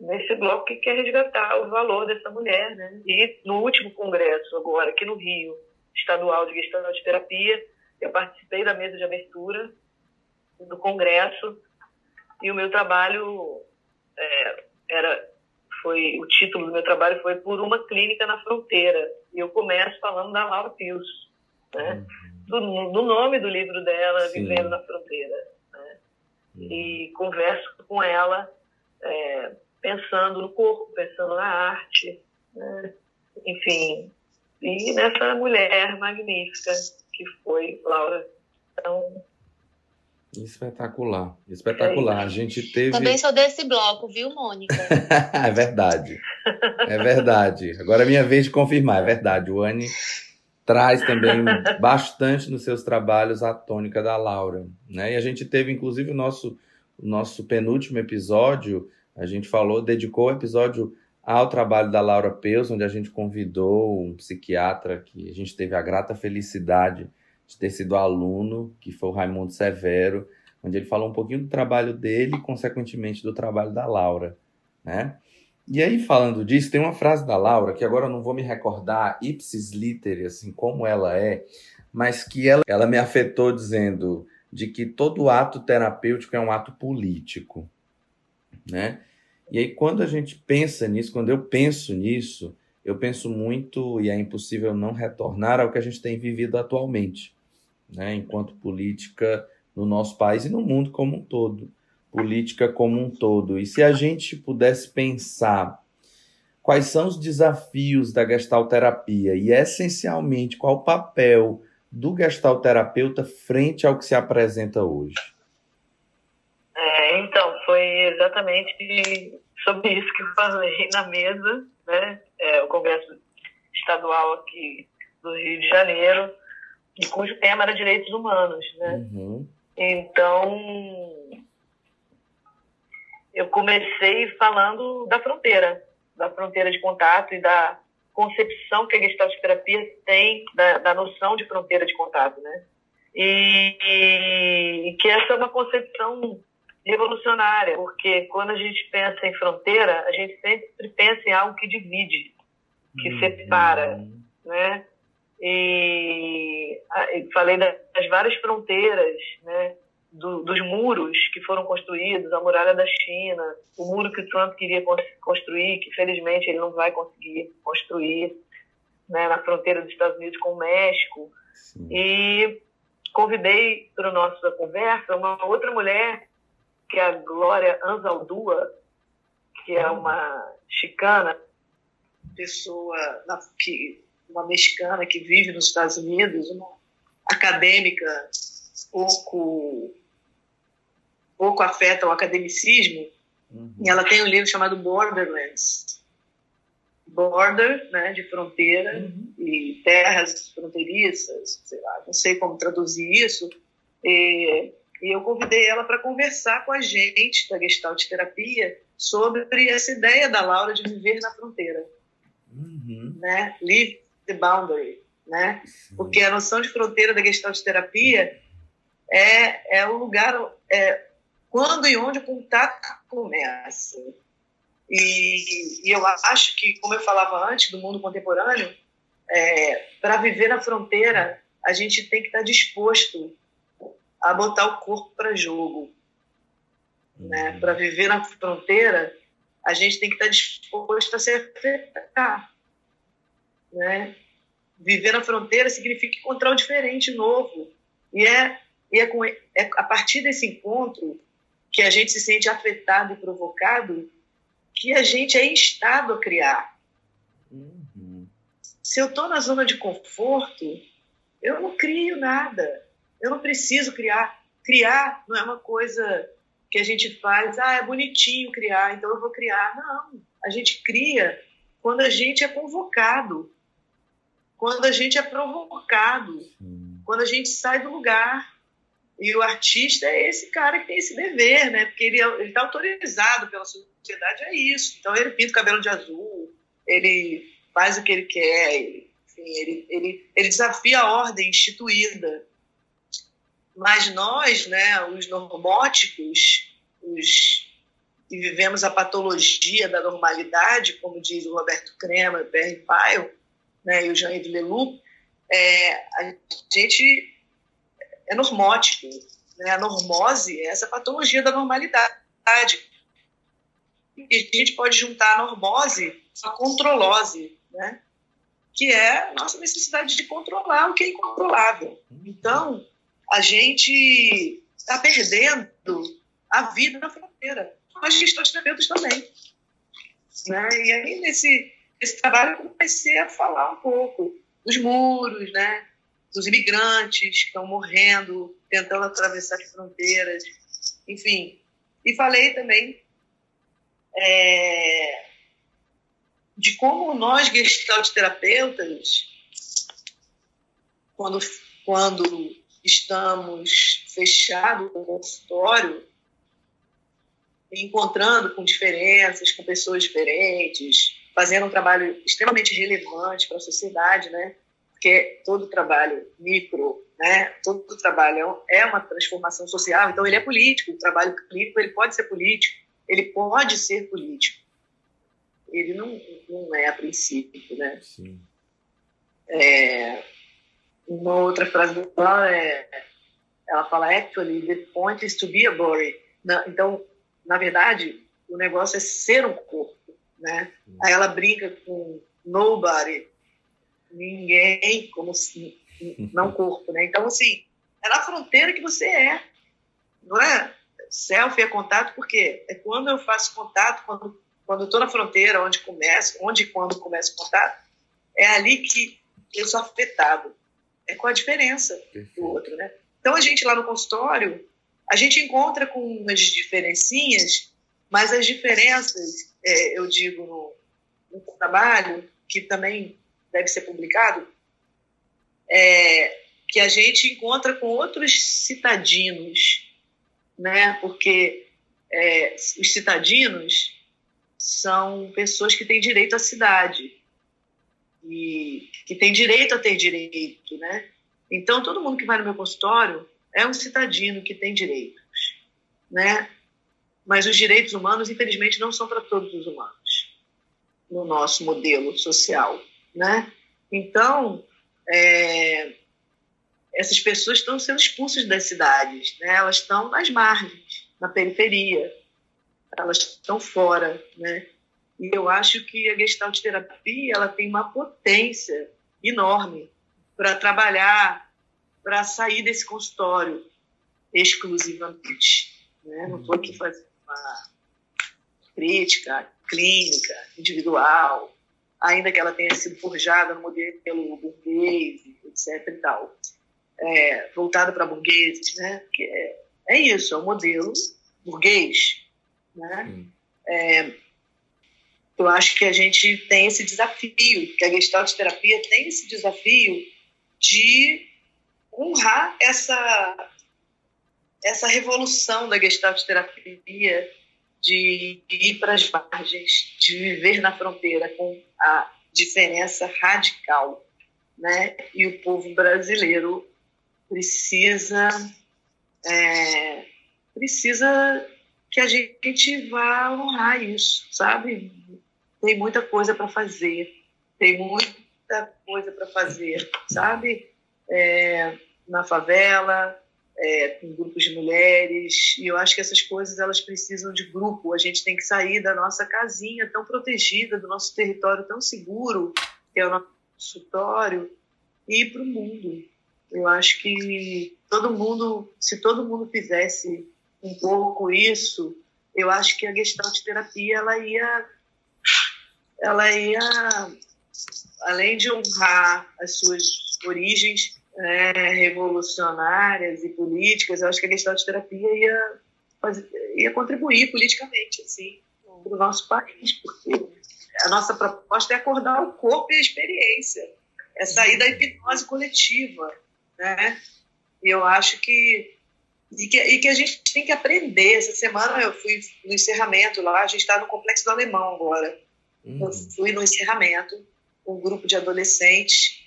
nesse bloco que quer resgatar o valor dessa mulher. Né? E no último congresso, agora, aqui no Rio, estadual de gestaltoterapia, eu participei da mesa de abertura do congresso e o meu trabalho é, era foi o título do meu trabalho foi por uma clínica na fronteira e eu começo falando da Laura Pius né do, do nome do livro dela Sim. vivendo na fronteira uhum. E converso com ela é, pensando no corpo pensando na arte né? enfim e nessa mulher magnífica que foi Laura então Espetacular, espetacular. A gente teve. Também sou desse bloco, viu, Mônica? é verdade. É verdade. Agora é minha vez de confirmar, é verdade. O Anne traz também bastante nos seus trabalhos a tônica da Laura. Né? E a gente teve, inclusive, o nosso, nosso penúltimo episódio, a gente falou, dedicou o episódio ao trabalho da Laura Peus, onde a gente convidou um psiquiatra que a gente teve a grata felicidade de ter sido aluno, que foi o Raimundo Severo, onde ele falou um pouquinho do trabalho dele e, consequentemente, do trabalho da Laura, né? E aí, falando disso, tem uma frase da Laura, que agora eu não vou me recordar ipsis literi, assim, como ela é, mas que ela, ela me afetou dizendo de que todo ato terapêutico é um ato político, né? E aí, quando a gente pensa nisso, quando eu penso nisso, eu penso muito, e é impossível não retornar ao que a gente tem vivido atualmente né, enquanto política no nosso país e no mundo como um todo, política como um todo. E se a gente pudesse pensar quais são os desafios da gestalterapia e essencialmente qual o papel do gestalterapeuta frente ao que se apresenta hoje? É, então, foi exatamente sobre isso que eu falei na mesa, né? É, o Congresso Estadual aqui do Rio de Janeiro, cujo tema era direitos humanos, né? Uhum. Então, eu comecei falando da fronteira, da fronteira de contato e da concepção que a Gestalt terapia tem da, da noção de fronteira de contato, né? E, e, e que essa é uma concepção revolucionária, porque quando a gente pensa em fronteira, a gente sempre pensa em algo que divide, que uhum. separa, né? e, falei das várias fronteiras, né, do, dos muros que foram construídos, a muralha da China, o muro que o Trump queria construir, que felizmente ele não vai conseguir construir, né, na fronteira dos Estados Unidos com o México. Sim. E convidei para a nossa conversa uma outra mulher, que é a Glória Anzaldúa, que é uma chicana, pessoa que uma mexicana que vive nos Estados Unidos, uma acadêmica pouco, pouco afeta o academicismo, uhum. e ela tem um livro chamado Borderlands. Border, né, de fronteira, uhum. e terras fronteiriças, sei lá, não sei como traduzir isso. E, e eu convidei ela para conversar com a gente da Gestalt Terapia sobre essa ideia da Laura de viver na fronteira. Uhum. Né? Live the boundary. Né? Porque a noção de fronteira da Gestalt Terapia é, é o lugar, é, quando e onde o contato começa. E, e, eu acho que, como eu falava antes, do mundo contemporâneo, é, para viver na fronteira, a gente tem que estar disposto a botar o corpo para jogo. Né? Uhum. Para viver na fronteira, a gente tem que estar disposto a se afetar. Né? Viver na fronteira significa encontrar o diferente, novo. E é e é, com, é a partir desse encontro que a gente se sente afetado e provocado que a gente é instado a criar. Uhum. Se eu estou na zona de conforto, eu não crio nada. Eu não preciso criar. Criar não é uma coisa que a gente faz, ah, é bonitinho criar, então eu vou criar. Não. A gente cria quando a gente é convocado, quando a gente é provocado, quando a gente sai do lugar. E o artista é esse cara que tem esse dever, né? Porque ele é, está autorizado pela sociedade a isso. Então ele pinta o cabelo de azul, ele faz o que ele quer, ele, enfim, ele, ele, ele desafia a ordem instituída. Mas nós, né, os normóticos, os que vivemos a patologia da normalidade, como diz o Roberto Crema, o Perry Pyle, né, e o Jean-Yves Leloup, é, a gente é normótico. Né? A normose é essa patologia da normalidade. E a gente pode juntar a normose à controlose, né? que é a nossa necessidade de controlar o que é incontrolável. Então, a gente está perdendo a vida na fronteira. Nós gestantes também. Né? E aí, nesse, nesse trabalho, eu comecei a falar um pouco dos muros, né? Dos imigrantes que estão morrendo, tentando atravessar as fronteiras, enfim. E falei também é, de como nós, gestalt terapeutas, quando, quando estamos fechados no consultório, encontrando com diferenças, com pessoas diferentes, fazendo um trabalho extremamente relevante para a sociedade, né? Porque todo trabalho micro, né, todo trabalho é uma transformação social, então ele é político, o trabalho clínico ele pode ser político, ele pode ser político. Ele não, não é a princípio, né? Sim. É, uma outra frase dela é, ela fala, actually, the point is to be a body. Então, na verdade, o negócio é ser um corpo, né? Aí ela brinca com nobody, ninguém como se, não corpo, né? Então, assim, é na fronteira que você é, não é? Selfie é contato porque é quando eu faço contato, quando, quando eu estou na fronteira, onde começa, onde e quando começa o contato, é ali que eu sou afetado. É com a diferença do outro, né? Então, a gente lá no consultório, a gente encontra com umas diferencinhas, mas as diferenças, é, eu digo no, no trabalho, que também deve ser publicado, é, que a gente encontra com outros citadinos, né? Porque é, os citadinos são pessoas que têm direito à cidade e que têm direito a ter direito, né? Então todo mundo que vai no meu consultório é um citadino que tem direitos, né? Mas os direitos humanos, infelizmente, não são para todos os humanos no nosso modelo social né? Então, é, essas pessoas estão sendo expulsas das cidades, né? Elas estão nas margens, na periferia, elas estão fora, né? E eu acho que a Gestalt terapia ela tem uma potência enorme para trabalhar, para sair desse consultório exclusivamente. Né? Não estou aqui fazendo uma crítica clínica, individual, ainda que ela tenha sido forjada no modelo burguês, etc. e tal. é, voltada para burgueses, né? Que é, é isso, é um modelo burguês, né? É, eu acho que a gente tem esse desafio, que a Gestalt terapia tem esse desafio de honrar essa essa revolução da Gestalt terapia de ir para as margens, de viver na fronteira com a diferença radical, né? E o povo brasileiro precisa é, precisa que a gente vá honrar isso, sabe? Tem muita coisa para fazer, tem muita coisa para fazer, sabe? É, na favela, é, com grupos de mulheres, e eu acho que essas coisas elas precisam de grupo. A gente tem que sair da nossa casinha tão protegida, do nosso território tão seguro, que é o nosso consultório, e ir para o mundo. Eu acho que todo mundo, se todo mundo fizesse um pouco isso, eu acho que a gestalt terapia ela ia, ela ia, além de honrar as suas origens, é, revolucionárias e políticas, eu acho que a gestalt terapia ia, fazer, ia contribuir politicamente assim, para o nosso país, porque a nossa proposta é acordar o corpo e a experiência, é sair da hipnose coletiva, né? E eu acho que e que, e que a gente tem que aprender. Essa semana eu fui no encerramento lá, a gente está no Complexo do Alemão agora. Uhum. Eu fui no encerramento com um grupo de adolescentes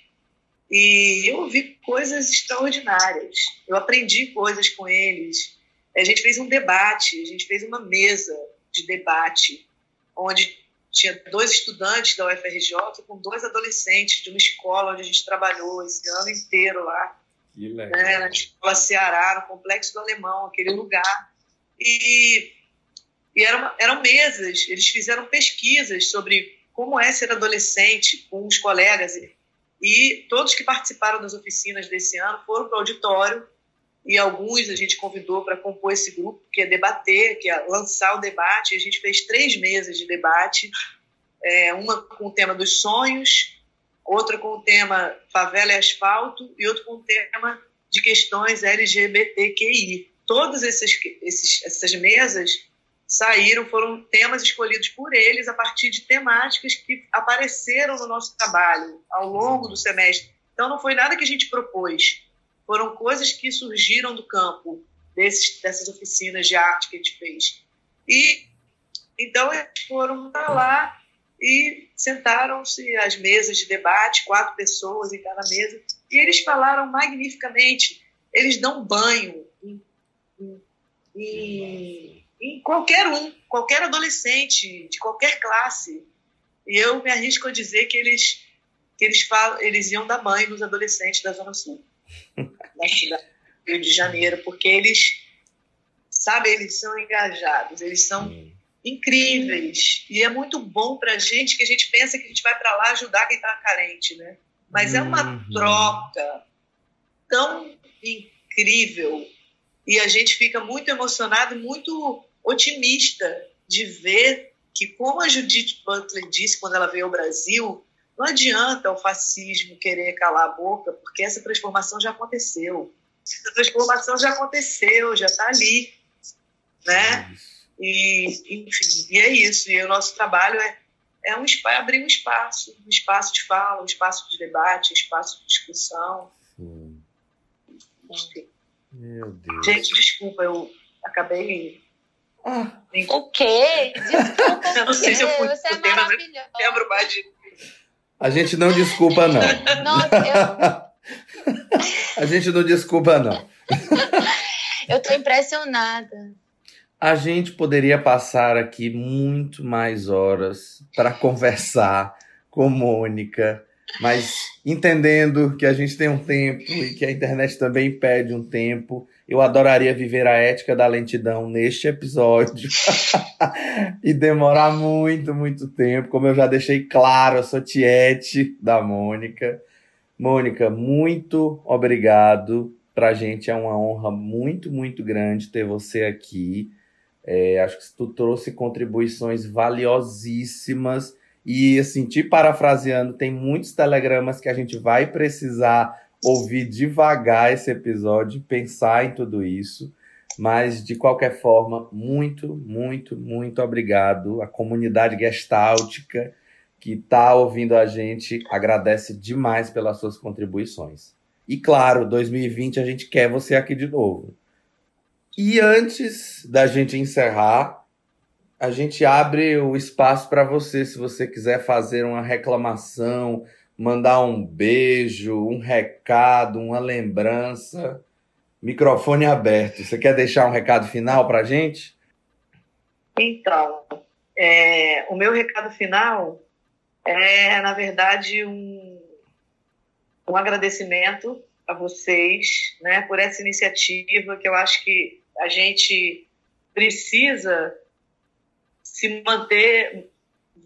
e eu ouvi coisas extraordinárias. Eu aprendi coisas com eles. A gente fez um debate, a gente fez uma mesa de debate, onde tinha dois estudantes da UFRJ com dois adolescentes de uma escola onde a gente trabalhou esse ano inteiro lá. Que legal. Né, na escola Ceará, no Complexo do Alemão, aquele lugar. E, e eram, eram mesas, eles fizeram pesquisas sobre como é ser adolescente com os colegas e todos que participaram das oficinas desse ano foram para o auditório e alguns a gente convidou para compor esse grupo, que é debater, que é lançar o debate. A gente fez três mesas de debate, é, uma com o tema dos sonhos, outra com o tema favela e asfalto e outra com o tema de questões LGBTQI. Todas esses, esses, essas mesas saíram, foram temas escolhidos por eles a partir de temáticas que apareceram no nosso trabalho ao longo do semestre. Então, não foi nada que a gente propôs, foram coisas que surgiram do campo desses, dessas oficinas de arte que a gente fez. E então eles foram para lá e sentaram-se às mesas de debate, quatro pessoas em cada mesa, e eles falaram magnificamente. Eles dão banho em, em, em em qualquer um, qualquer adolescente, de qualquer classe. E eu me arrisco a dizer que eles, que eles, falam, eles iam dar banho nos adolescentes da Zona Sul, da cidade do Rio de Janeiro, porque eles, sabe, eles são engajados, eles são incríveis. E é muito bom para a gente que a gente pensa que a gente vai para lá ajudar quem está carente, né? Mas é uma uhum. troca tão incrível e a gente fica muito emocionado, muito otimista de ver que, como a Judith Butler disse quando ela veio ao Brasil, não adianta o fascismo querer calar a boca, porque essa transformação já aconteceu. Essa transformação já aconteceu, já está ali, né? E, enfim, e é isso. E o nosso trabalho é, é um, abrir um espaço, um espaço de fala, um espaço de debate, um espaço de discussão. Sim. Meu Deus. Gente, desculpa, eu acabei ah. O quê? Desculpa. eu não sei se eu fui Você é tema, lembro mais de. A gente não desculpa, não. Nossa, eu... A gente não desculpa, não. eu tô impressionada. A gente poderia passar aqui muito mais horas para conversar com Mônica, mas entendendo que a gente tem um tempo e que a internet também pede um tempo, eu adoraria viver a ética da lentidão neste episódio e demorar muito, muito tempo. Como eu já deixei claro, eu sou tiete da Mônica. Mônica, muito obrigado. Para a gente é uma honra muito, muito grande ter você aqui. É, acho que tu trouxe contribuições valiosíssimas. E, assim, te parafraseando, tem muitos telegramas que a gente vai precisar ouvir devagar esse episódio, pensar em tudo isso. Mas, de qualquer forma, muito, muito, muito obrigado. A comunidade gestáltica que está ouvindo a gente agradece demais pelas suas contribuições. E claro, 2020 a gente quer você aqui de novo. E antes da gente encerrar, a gente abre o espaço para você, se você quiser fazer uma reclamação, mandar um beijo, um recado, uma lembrança. Microfone aberto. Você quer deixar um recado final para a gente? Então, é, o meu recado final é, na verdade, um, um agradecimento a vocês né, por essa iniciativa que eu acho que a gente precisa se manter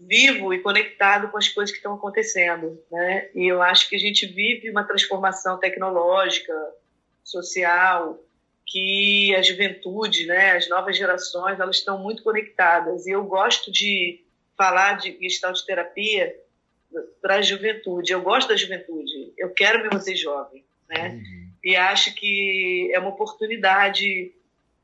vivo e conectado com as coisas que estão acontecendo, né? E eu acho que a gente vive uma transformação tecnológica, social, que a juventude, né, as novas gerações, elas estão muito conectadas. E eu gosto de falar de gestalt terapia para a juventude. Eu gosto da juventude. Eu quero me manter jovem, né? Uhum. E acho que é uma oportunidade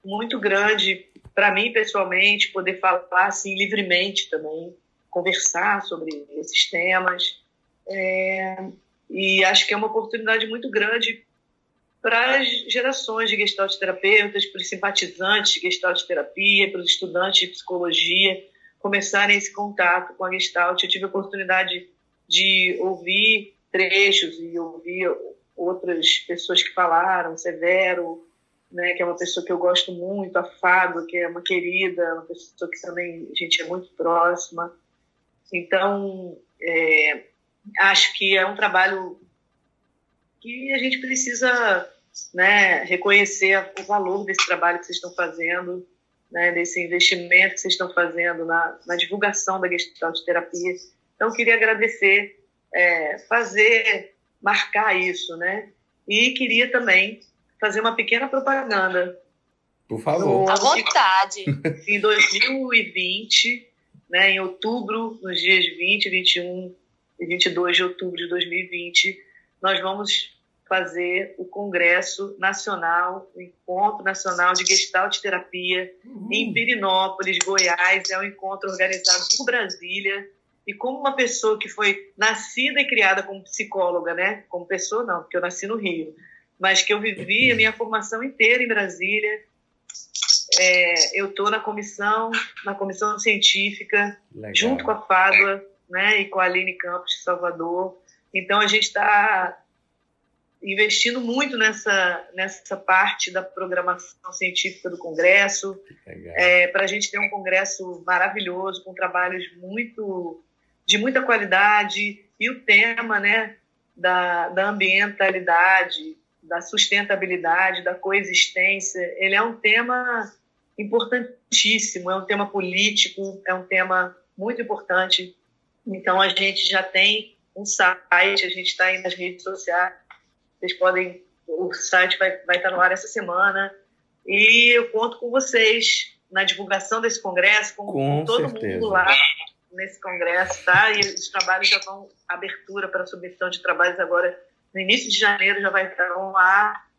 muito grande para mim pessoalmente poder falar assim livremente também conversar sobre esses temas. É, e acho que é uma oportunidade muito grande para as gerações de gestalt terapeutas, para os simpatizantes de gestalt terapia, para os estudantes de psicologia começarem esse contato com a gestalt. Eu tive a oportunidade de ouvir trechos e ouvir outras pessoas que falaram, Severo, né, que é uma pessoa que eu gosto muito, a Fábio, que é uma querida, uma pessoa que também a gente é muito próxima. Então, é, acho que é um trabalho que a gente precisa né, reconhecer o valor desse trabalho que vocês estão fazendo, né, desse investimento que vocês estão fazendo na, na divulgação da gestalt terapia. Então, queria agradecer, é, fazer, marcar isso, né? E queria também fazer uma pequena propaganda. Por favor. À vontade. Em 2020, né, em outubro, nos dias 20, 21 e 22 de outubro de 2020, nós vamos fazer o Congresso Nacional, o Encontro Nacional de Gestalt Terapia, uhum. em Pirinópolis, Goiás. É um encontro organizado por Brasília. E como uma pessoa que foi nascida e criada como psicóloga, né? Como pessoa, não, porque eu nasci no Rio, mas que eu vivi a minha formação inteira em Brasília, é, eu estou na comissão, na comissão científica, Legal. junto com a Fábula, né, e com a Aline Campos de Salvador. Então a gente está investindo muito nessa nessa parte da programação científica do Congresso, é, para a gente ter um congresso maravilhoso com trabalhos muito de muita qualidade e o tema, né, da, da ambientalidade, da sustentabilidade, da coexistência, ele é um tema importantíssimo, é um tema político, é um tema muito importante. Então, a gente já tem um site, a gente está aí nas redes sociais, vocês podem, o site vai, vai estar no ar essa semana, e eu conto com vocês na divulgação desse congresso, com, com todo certeza. mundo lá nesse congresso, tá? E os trabalhos já vão, abertura para submissão de trabalhos agora no início de janeiro já vai estar ar,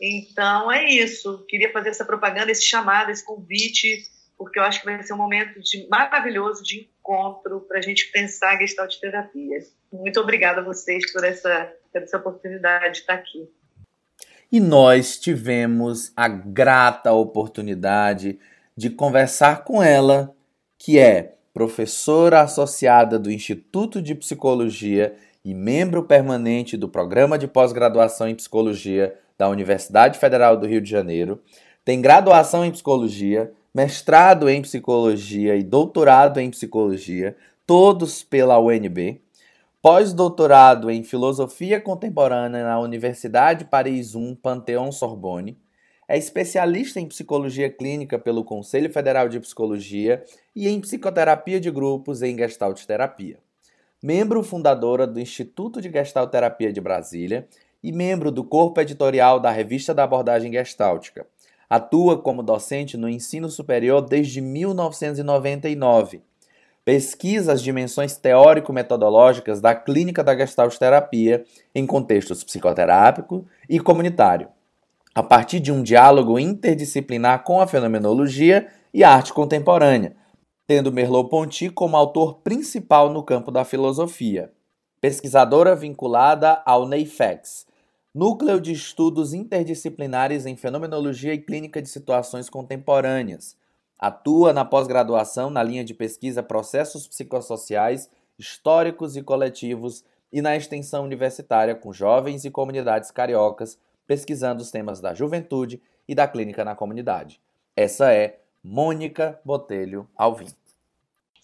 então é isso. Queria fazer essa propaganda, esse chamado, esse convite, porque eu acho que vai ser um momento de, maravilhoso de encontro para a gente pensar a gestalt terapia. Muito obrigada a vocês por essa, por essa oportunidade de estar aqui. E nós tivemos a grata oportunidade de conversar com ela, que é professora associada do Instituto de Psicologia e membro permanente do Programa de Pós-Graduação em Psicologia da Universidade Federal do Rio de Janeiro, tem graduação em psicologia, mestrado em psicologia e doutorado em psicologia, todos pela UNB, pós-doutorado em filosofia contemporânea na Universidade Paris I Panteão Sorbonne, é especialista em psicologia clínica pelo Conselho Federal de Psicologia e em psicoterapia de grupos em Gestalt Terapia. Membro fundadora do Instituto de Gestalt Terapia de Brasília e membro do corpo editorial da Revista da Abordagem Gestáltica. Atua como docente no ensino superior desde 1999. pesquisa as dimensões teórico-metodológicas da clínica da gestalterapia em contextos psicoterápico e comunitário, a partir de um diálogo interdisciplinar com a fenomenologia e a arte contemporânea, tendo Merleau-Ponty como autor principal no campo da filosofia. Pesquisadora vinculada ao NEIFEX, Núcleo de Estudos Interdisciplinares em Fenomenologia e Clínica de Situações Contemporâneas. Atua na pós-graduação na linha de pesquisa Processos Psicossociais, Históricos e Coletivos e na extensão universitária com jovens e comunidades cariocas, pesquisando os temas da juventude e da clínica na comunidade. Essa é Mônica Botelho Alvim.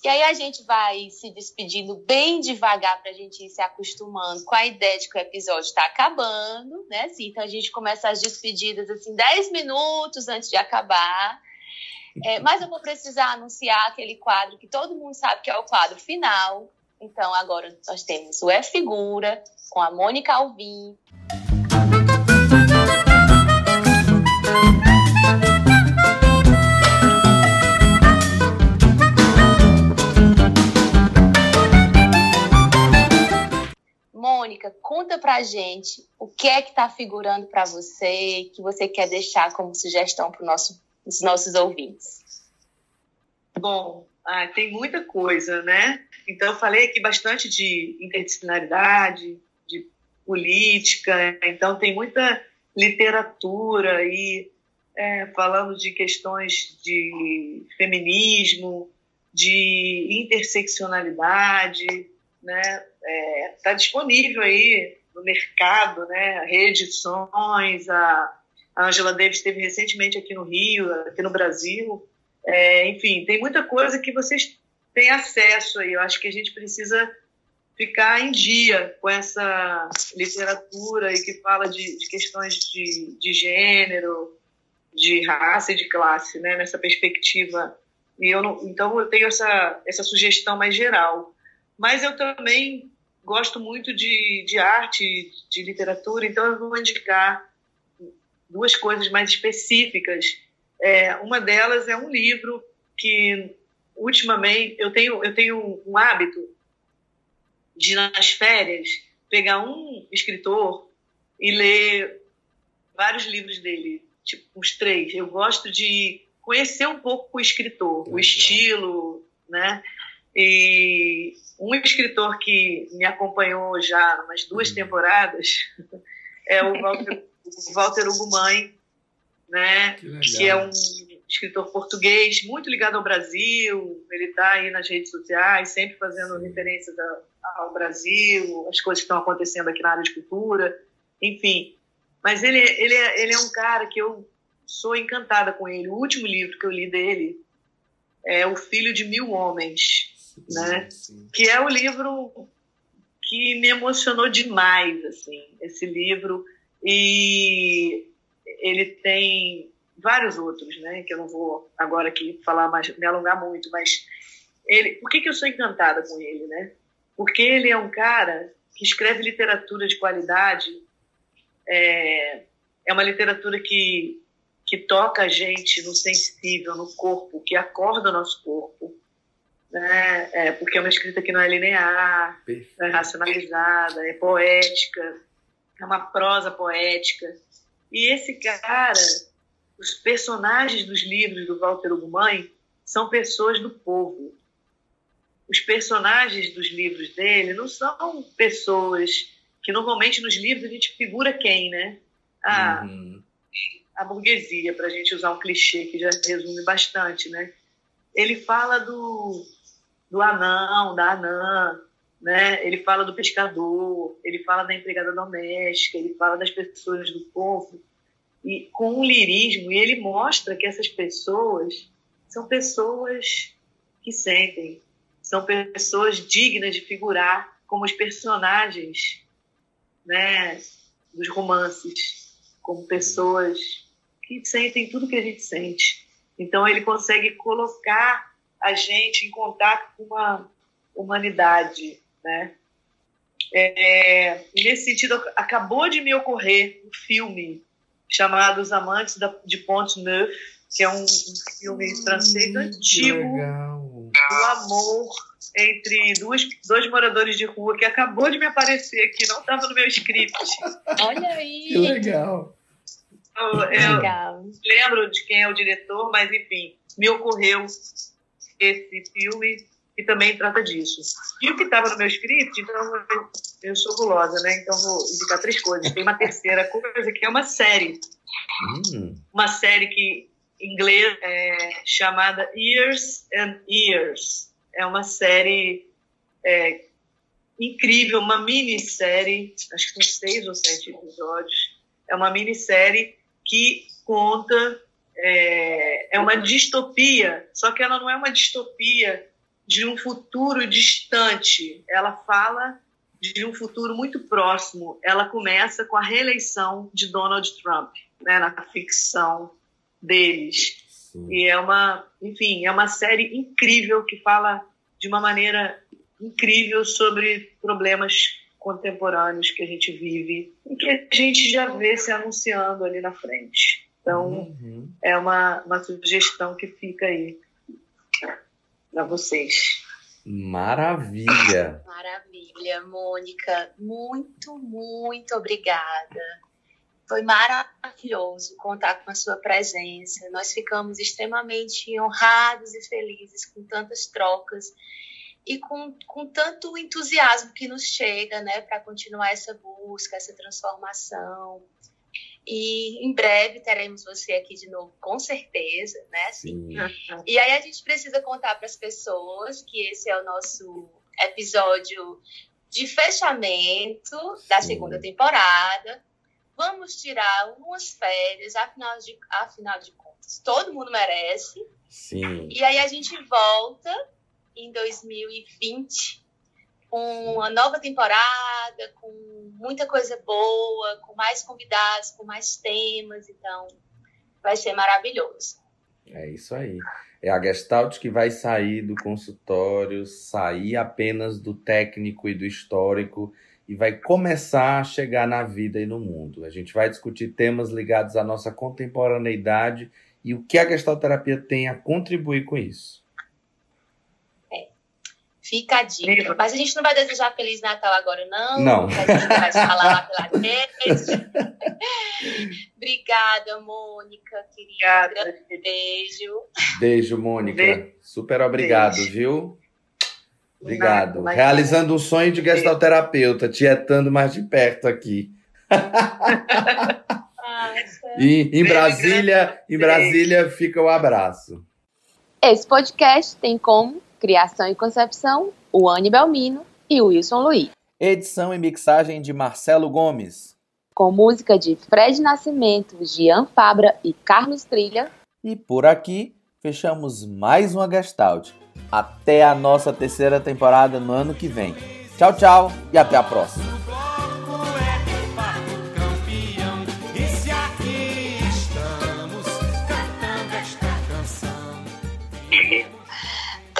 E aí a gente vai se despedindo bem devagar para a gente ir se acostumando com a ideia de que o episódio está acabando, né? Assim, então a gente começa as despedidas assim 10 minutos antes de acabar. É, mas eu vou precisar anunciar aquele quadro que todo mundo sabe que é o quadro final. Então agora nós temos o É Figura com a Mônica Alvim. Mônica, conta pra gente o que é que está figurando para você, que você quer deixar como sugestão para nosso, os nossos ouvintes. Bom, ah, tem muita coisa, né? Então, eu falei aqui bastante de interdisciplinaridade, de política, então tem muita literatura aí é, falando de questões de feminismo, de interseccionalidade, né? Está é, disponível aí no mercado, né? Reedições, a, Angela Davis esteve recentemente aqui no Rio, aqui no Brasil. É, enfim, tem muita coisa que vocês têm acesso aí. Eu acho que a gente precisa ficar em dia com essa literatura e que fala de, de questões de, de gênero, de raça e de classe, né? Nessa perspectiva. E eu não, então eu tenho essa, essa sugestão mais geral. Mas eu também gosto muito de, de arte, de literatura, então eu vou indicar duas coisas mais específicas. É, uma delas é um livro que ultimamente eu tenho eu tenho um hábito de nas férias pegar um escritor e ler vários livros dele, tipo uns três. Eu gosto de conhecer um pouco o escritor, Legal. o estilo, né? E um escritor que me acompanhou já umas duas uhum. temporadas é o Walter, Hugo Mãe, né? Que, que, é um escritor português muito ligado ao Brasil. Ele está aí nas redes sociais, sempre fazendo Sim. referências ao Brasil, as coisas que estão acontecendo aqui na área de cultura, enfim. Mas ele, ele, é, ele é um cara que eu sou encantada com ele. O último livro que eu li dele é O Filho de Mil Homens né? Sim. Que é o livro que me emocionou demais, assim, esse livro. E ele tem vários outros, né? Que eu não vou agora aqui falar mais, me alongar muito, mas ele, por que, que eu sou encantada com ele, né? Porque ele é um cara que escreve literatura de qualidade, é, é uma literatura que, que toca a gente no sensível, no corpo, que acorda o nosso corpo, né? É, porque é uma escrita que não é linear, é racionalizada, é poética, é uma prosa poética. E esse cara, os personagens dos livros do Walter Ugumãe são pessoas do povo. Os personagens dos livros dele não são pessoas que normalmente nos livros a gente figura quem, né? Ah, uhum. a burguesia, para a gente usar um clichê que já resume bastante, né? Ele fala do, do anão, da anã, né? Ele fala do pescador, ele fala da empregada doméstica, ele fala das pessoas do povo e com um lirismo e ele mostra que essas pessoas são pessoas que sentem, são pessoas dignas de figurar como os personagens, né, dos romances, como pessoas que sentem tudo que a gente sente. Então ele consegue colocar a gente em contato com uma humanidade, né? É, nesse sentido, acabou de me ocorrer um filme chamado Os Amantes da, de Pont Neuf, que é um, um filme francês hum, antigo, do amor entre duas, dois moradores de rua que acabou de me aparecer aqui, não estava no meu script. Olha aí. Que legal. Eu, eu legal. lembro de quem é o diretor, mas enfim, me ocorreu esse filme que também trata disso. E o que estava no meu script, então eu, eu sou gulosa, né? Então vou indicar três coisas. Tem uma terceira coisa que é uma série. Hum. Uma série que em inglês é chamada Years and Years. É uma série é, incrível, uma minissérie, acho que tem seis ou sete episódios. É uma minissérie que conta é, é uma distopia, só que ela não é uma distopia de um futuro distante. Ela fala de um futuro muito próximo. Ela começa com a reeleição de Donald Trump, né, na ficção deles. Sim. E é uma, enfim, é uma série incrível que fala de uma maneira incrível sobre problemas contemporâneos que a gente vive e que a gente já vê se anunciando ali na frente. Então, uhum. é uma, uma sugestão que fica aí para vocês. Maravilha! Maravilha, Mônica. Muito, muito obrigada. Foi maravilhoso contar com a sua presença. Nós ficamos extremamente honrados e felizes com tantas trocas e com, com tanto entusiasmo que nos chega né, para continuar essa busca, essa transformação. E em breve teremos você aqui de novo, com certeza, né? Sim. E aí a gente precisa contar para as pessoas que esse é o nosso episódio de fechamento da Sim. segunda temporada. Vamos tirar umas férias, afinal de, afinal de contas, todo mundo merece. Sim. E aí a gente volta em 2020 com uma nova temporada, com muita coisa boa, com mais convidados, com mais temas, então vai ser maravilhoso. É isso aí. É a Gestalt que vai sair do consultório, sair apenas do técnico e do histórico e vai começar a chegar na vida e no mundo. A gente vai discutir temas ligados à nossa contemporaneidade e o que a gestalterapia tem a contribuir com isso. Fica a dica. Mas a gente não vai desejar Feliz Natal agora, não. Não. A gente vai falar lá pela rede. Obrigada, Mônica, querida. Obrigada. Beijo. Beijo, Mônica. Beijo. Super obrigado, Beijo. viu? Obrigado. Nada, Realizando o um sonho de gestalterapeuta, tietando mais de perto aqui. e em Brasília, em Brasília fica o abraço. Esse podcast tem como Criação e concepção, o Anne Belmino e o Wilson Luiz. Edição e mixagem de Marcelo Gomes. Com música de Fred Nascimento, Gian Fabra e Carlos Trilha. E por aqui, fechamos mais uma Gestalt. Até a nossa terceira temporada no ano que vem. Tchau, tchau e até a próxima.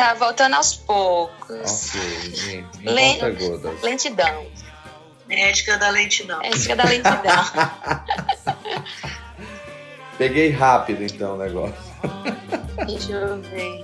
Tá voltando aos poucos. Ok, Lent... Lentidão. Ética da lentidão. Ética da lentidão. Peguei rápido então o negócio. Deixa eu ver.